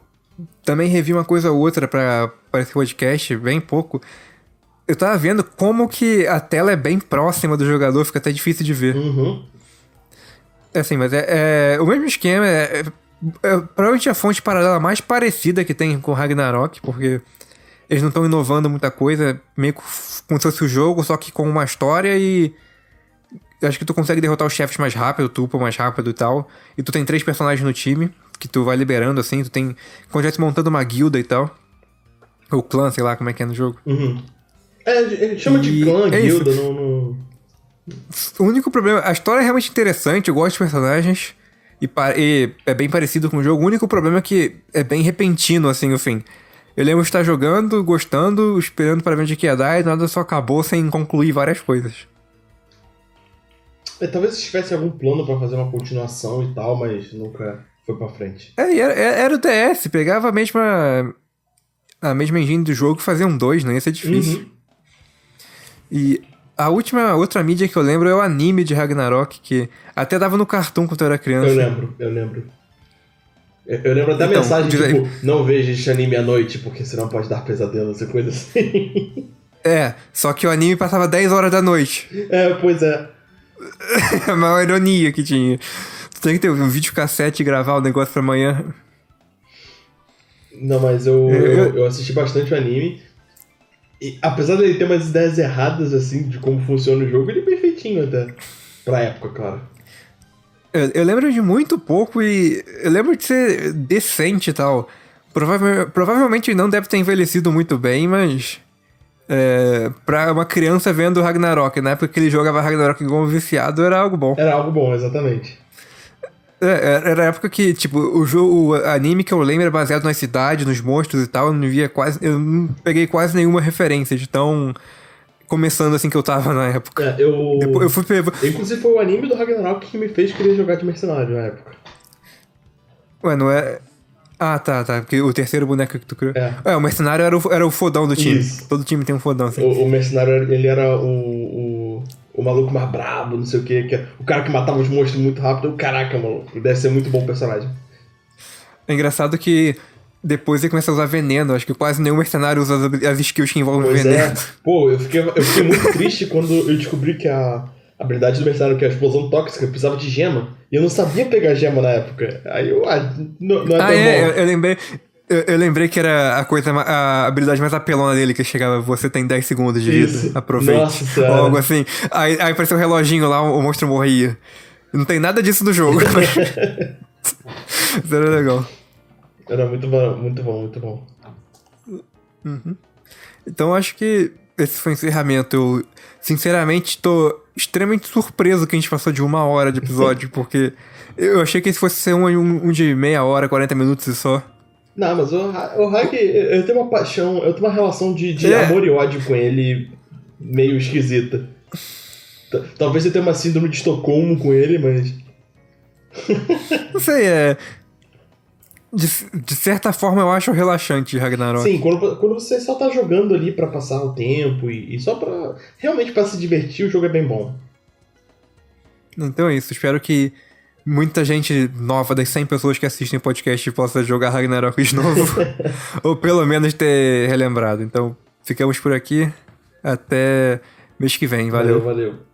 também revi uma coisa ou outra pra esse podcast, bem pouco. Eu tava vendo como que a tela é bem próxima do jogador, fica até difícil de ver. Uhum. É assim, mas é, é- o mesmo esquema, é, é- é provavelmente a fonte paralela mais parecida que tem com Ragnarok, porque eles não estão inovando muita coisa, meio como se fosse o jogo, só que com uma história e. eu Acho que tu consegue derrotar os chefes mais rápido, tu upa mais rápido e tal. E tu tem três personagens no time, que tu vai liberando assim, tu tem. Quando já montando uma guilda e tal. Ou clã, sei lá como é que é no jogo. Uhum. É, ele chama de E clã, é guilda, não, não... O único problema. A história é realmente interessante, eu gosto dos personagens. E, e é bem parecido com o jogo. O único problema é que é bem repentino, assim, o fim. Eu lembro de estar jogando, gostando, esperando para ver onde que ia dar, e nada só acabou sem concluir várias coisas. É, talvez tivesse algum plano pra fazer uma continuação e tal, mas nunca foi pra frente. É, e era, era o DS, pegava a mesma. A mesma engine do jogo e fazia um 2, não ia ser difícil. Uhum. E a última outra mídia que eu lembro é o anime de Ragnarok, que até dava no cartoon quando eu era criança. Eu lembro, eu lembro. Eu, lembro até a Então, mensagem, diz tipo, não veja este anime à noite, porque senão pode dar pesadelos e coisa assim. É, só que o anime passava 10 horas da noite. é, pois é. a maior ironia que tinha. Tu tem que ter um vídeo cassete e gravar o negócio pra amanhã. Não, mas eu, Eu- eu, eu assisti bastante o anime. E apesar dele ter umas ideias erradas, assim, de como funciona o jogo, ele é bem feitinho até. Pra época, claro. Eu, eu lembro de muito pouco e eu lembro de ser decente e tal. Provavelmente, provavelmente não deve ter envelhecido muito bem, mas. É, pra uma criança vendo Ragnarok, na época que ele jogava Ragnarok igual um viciado, era algo bom. Era algo bom, exatamente. É, era era a época que, tipo, o jogo, o anime que eu lembro era baseado na cidade, nos monstros e tal, eu não via quase. Eu não peguei quase nenhuma referência de tão. Começando assim que eu tava na época. É, eu... Depois eu fui. Inclusive foi o anime do Ragnarok que me fez querer jogar de mercenário na época. Ué, não é. Ah, tá, tá. Porque o terceiro boneco que tu criou. É. o mercenário era o, era o fodão do time. Isso. Todo time tem um fodão, assim. O, o mercenário, ele era o, o, o maluco mais brabo, não sei o que, que é o cara que matava os monstros muito rápido. Caraca, maluco, deve ser muito bom personagem. É engraçado que depois ele começa a usar veneno. Acho que quase nenhum mercenário usa as, as skills que envolvem Pois veneno. é. Pô, eu fiquei, eu fiquei muito triste quando eu descobri que a habilidade do mercenário, que é a explosão tóxica, precisava de gema. E eu não sabia pegar gema na época. Aí eu, ah, não, não é tão Ah, é, eu, bom. eu lembrei. Eu, eu lembrei que era a coisa, a habilidade mais apelona dele, que chegava, você tem 10 segundos de vida, Isso. aproveite. Nossa. Ou algo assim. Aí, aí apareceu o reloginho lá, o monstro morria. Não tem nada disso no jogo. Isso era legal. Era muito bom, muito bom, muito bom. Então acho que esse foi o encerramento. Eu, sinceramente, tô extremamente surpreso que a gente passou de uma hora de episódio, porque eu achei que esse fosse ser um, um, um de meia hora, 40 minutos e só. Não, mas o, o Hag, eu tenho uma paixão, eu tenho uma relação de, de é. amor e ódio com ele meio esquisita. Talvez você tenha uma síndrome de Estocolmo com ele, mas. Não sei, é. De, de certa forma eu acho relaxante Ragnarok. Sim, quando, quando você só tá jogando ali para passar o tempo e, e só pra. Realmente para se divertir, o jogo é bem bom. Então é isso, espero que muita gente nova das 100 pessoas que assistem podcast possa jogar Ragnarok de novo. ou pelo menos ter relembrado. Então, ficamos por aqui. Até mês que vem. Valeu. Valeu, valeu.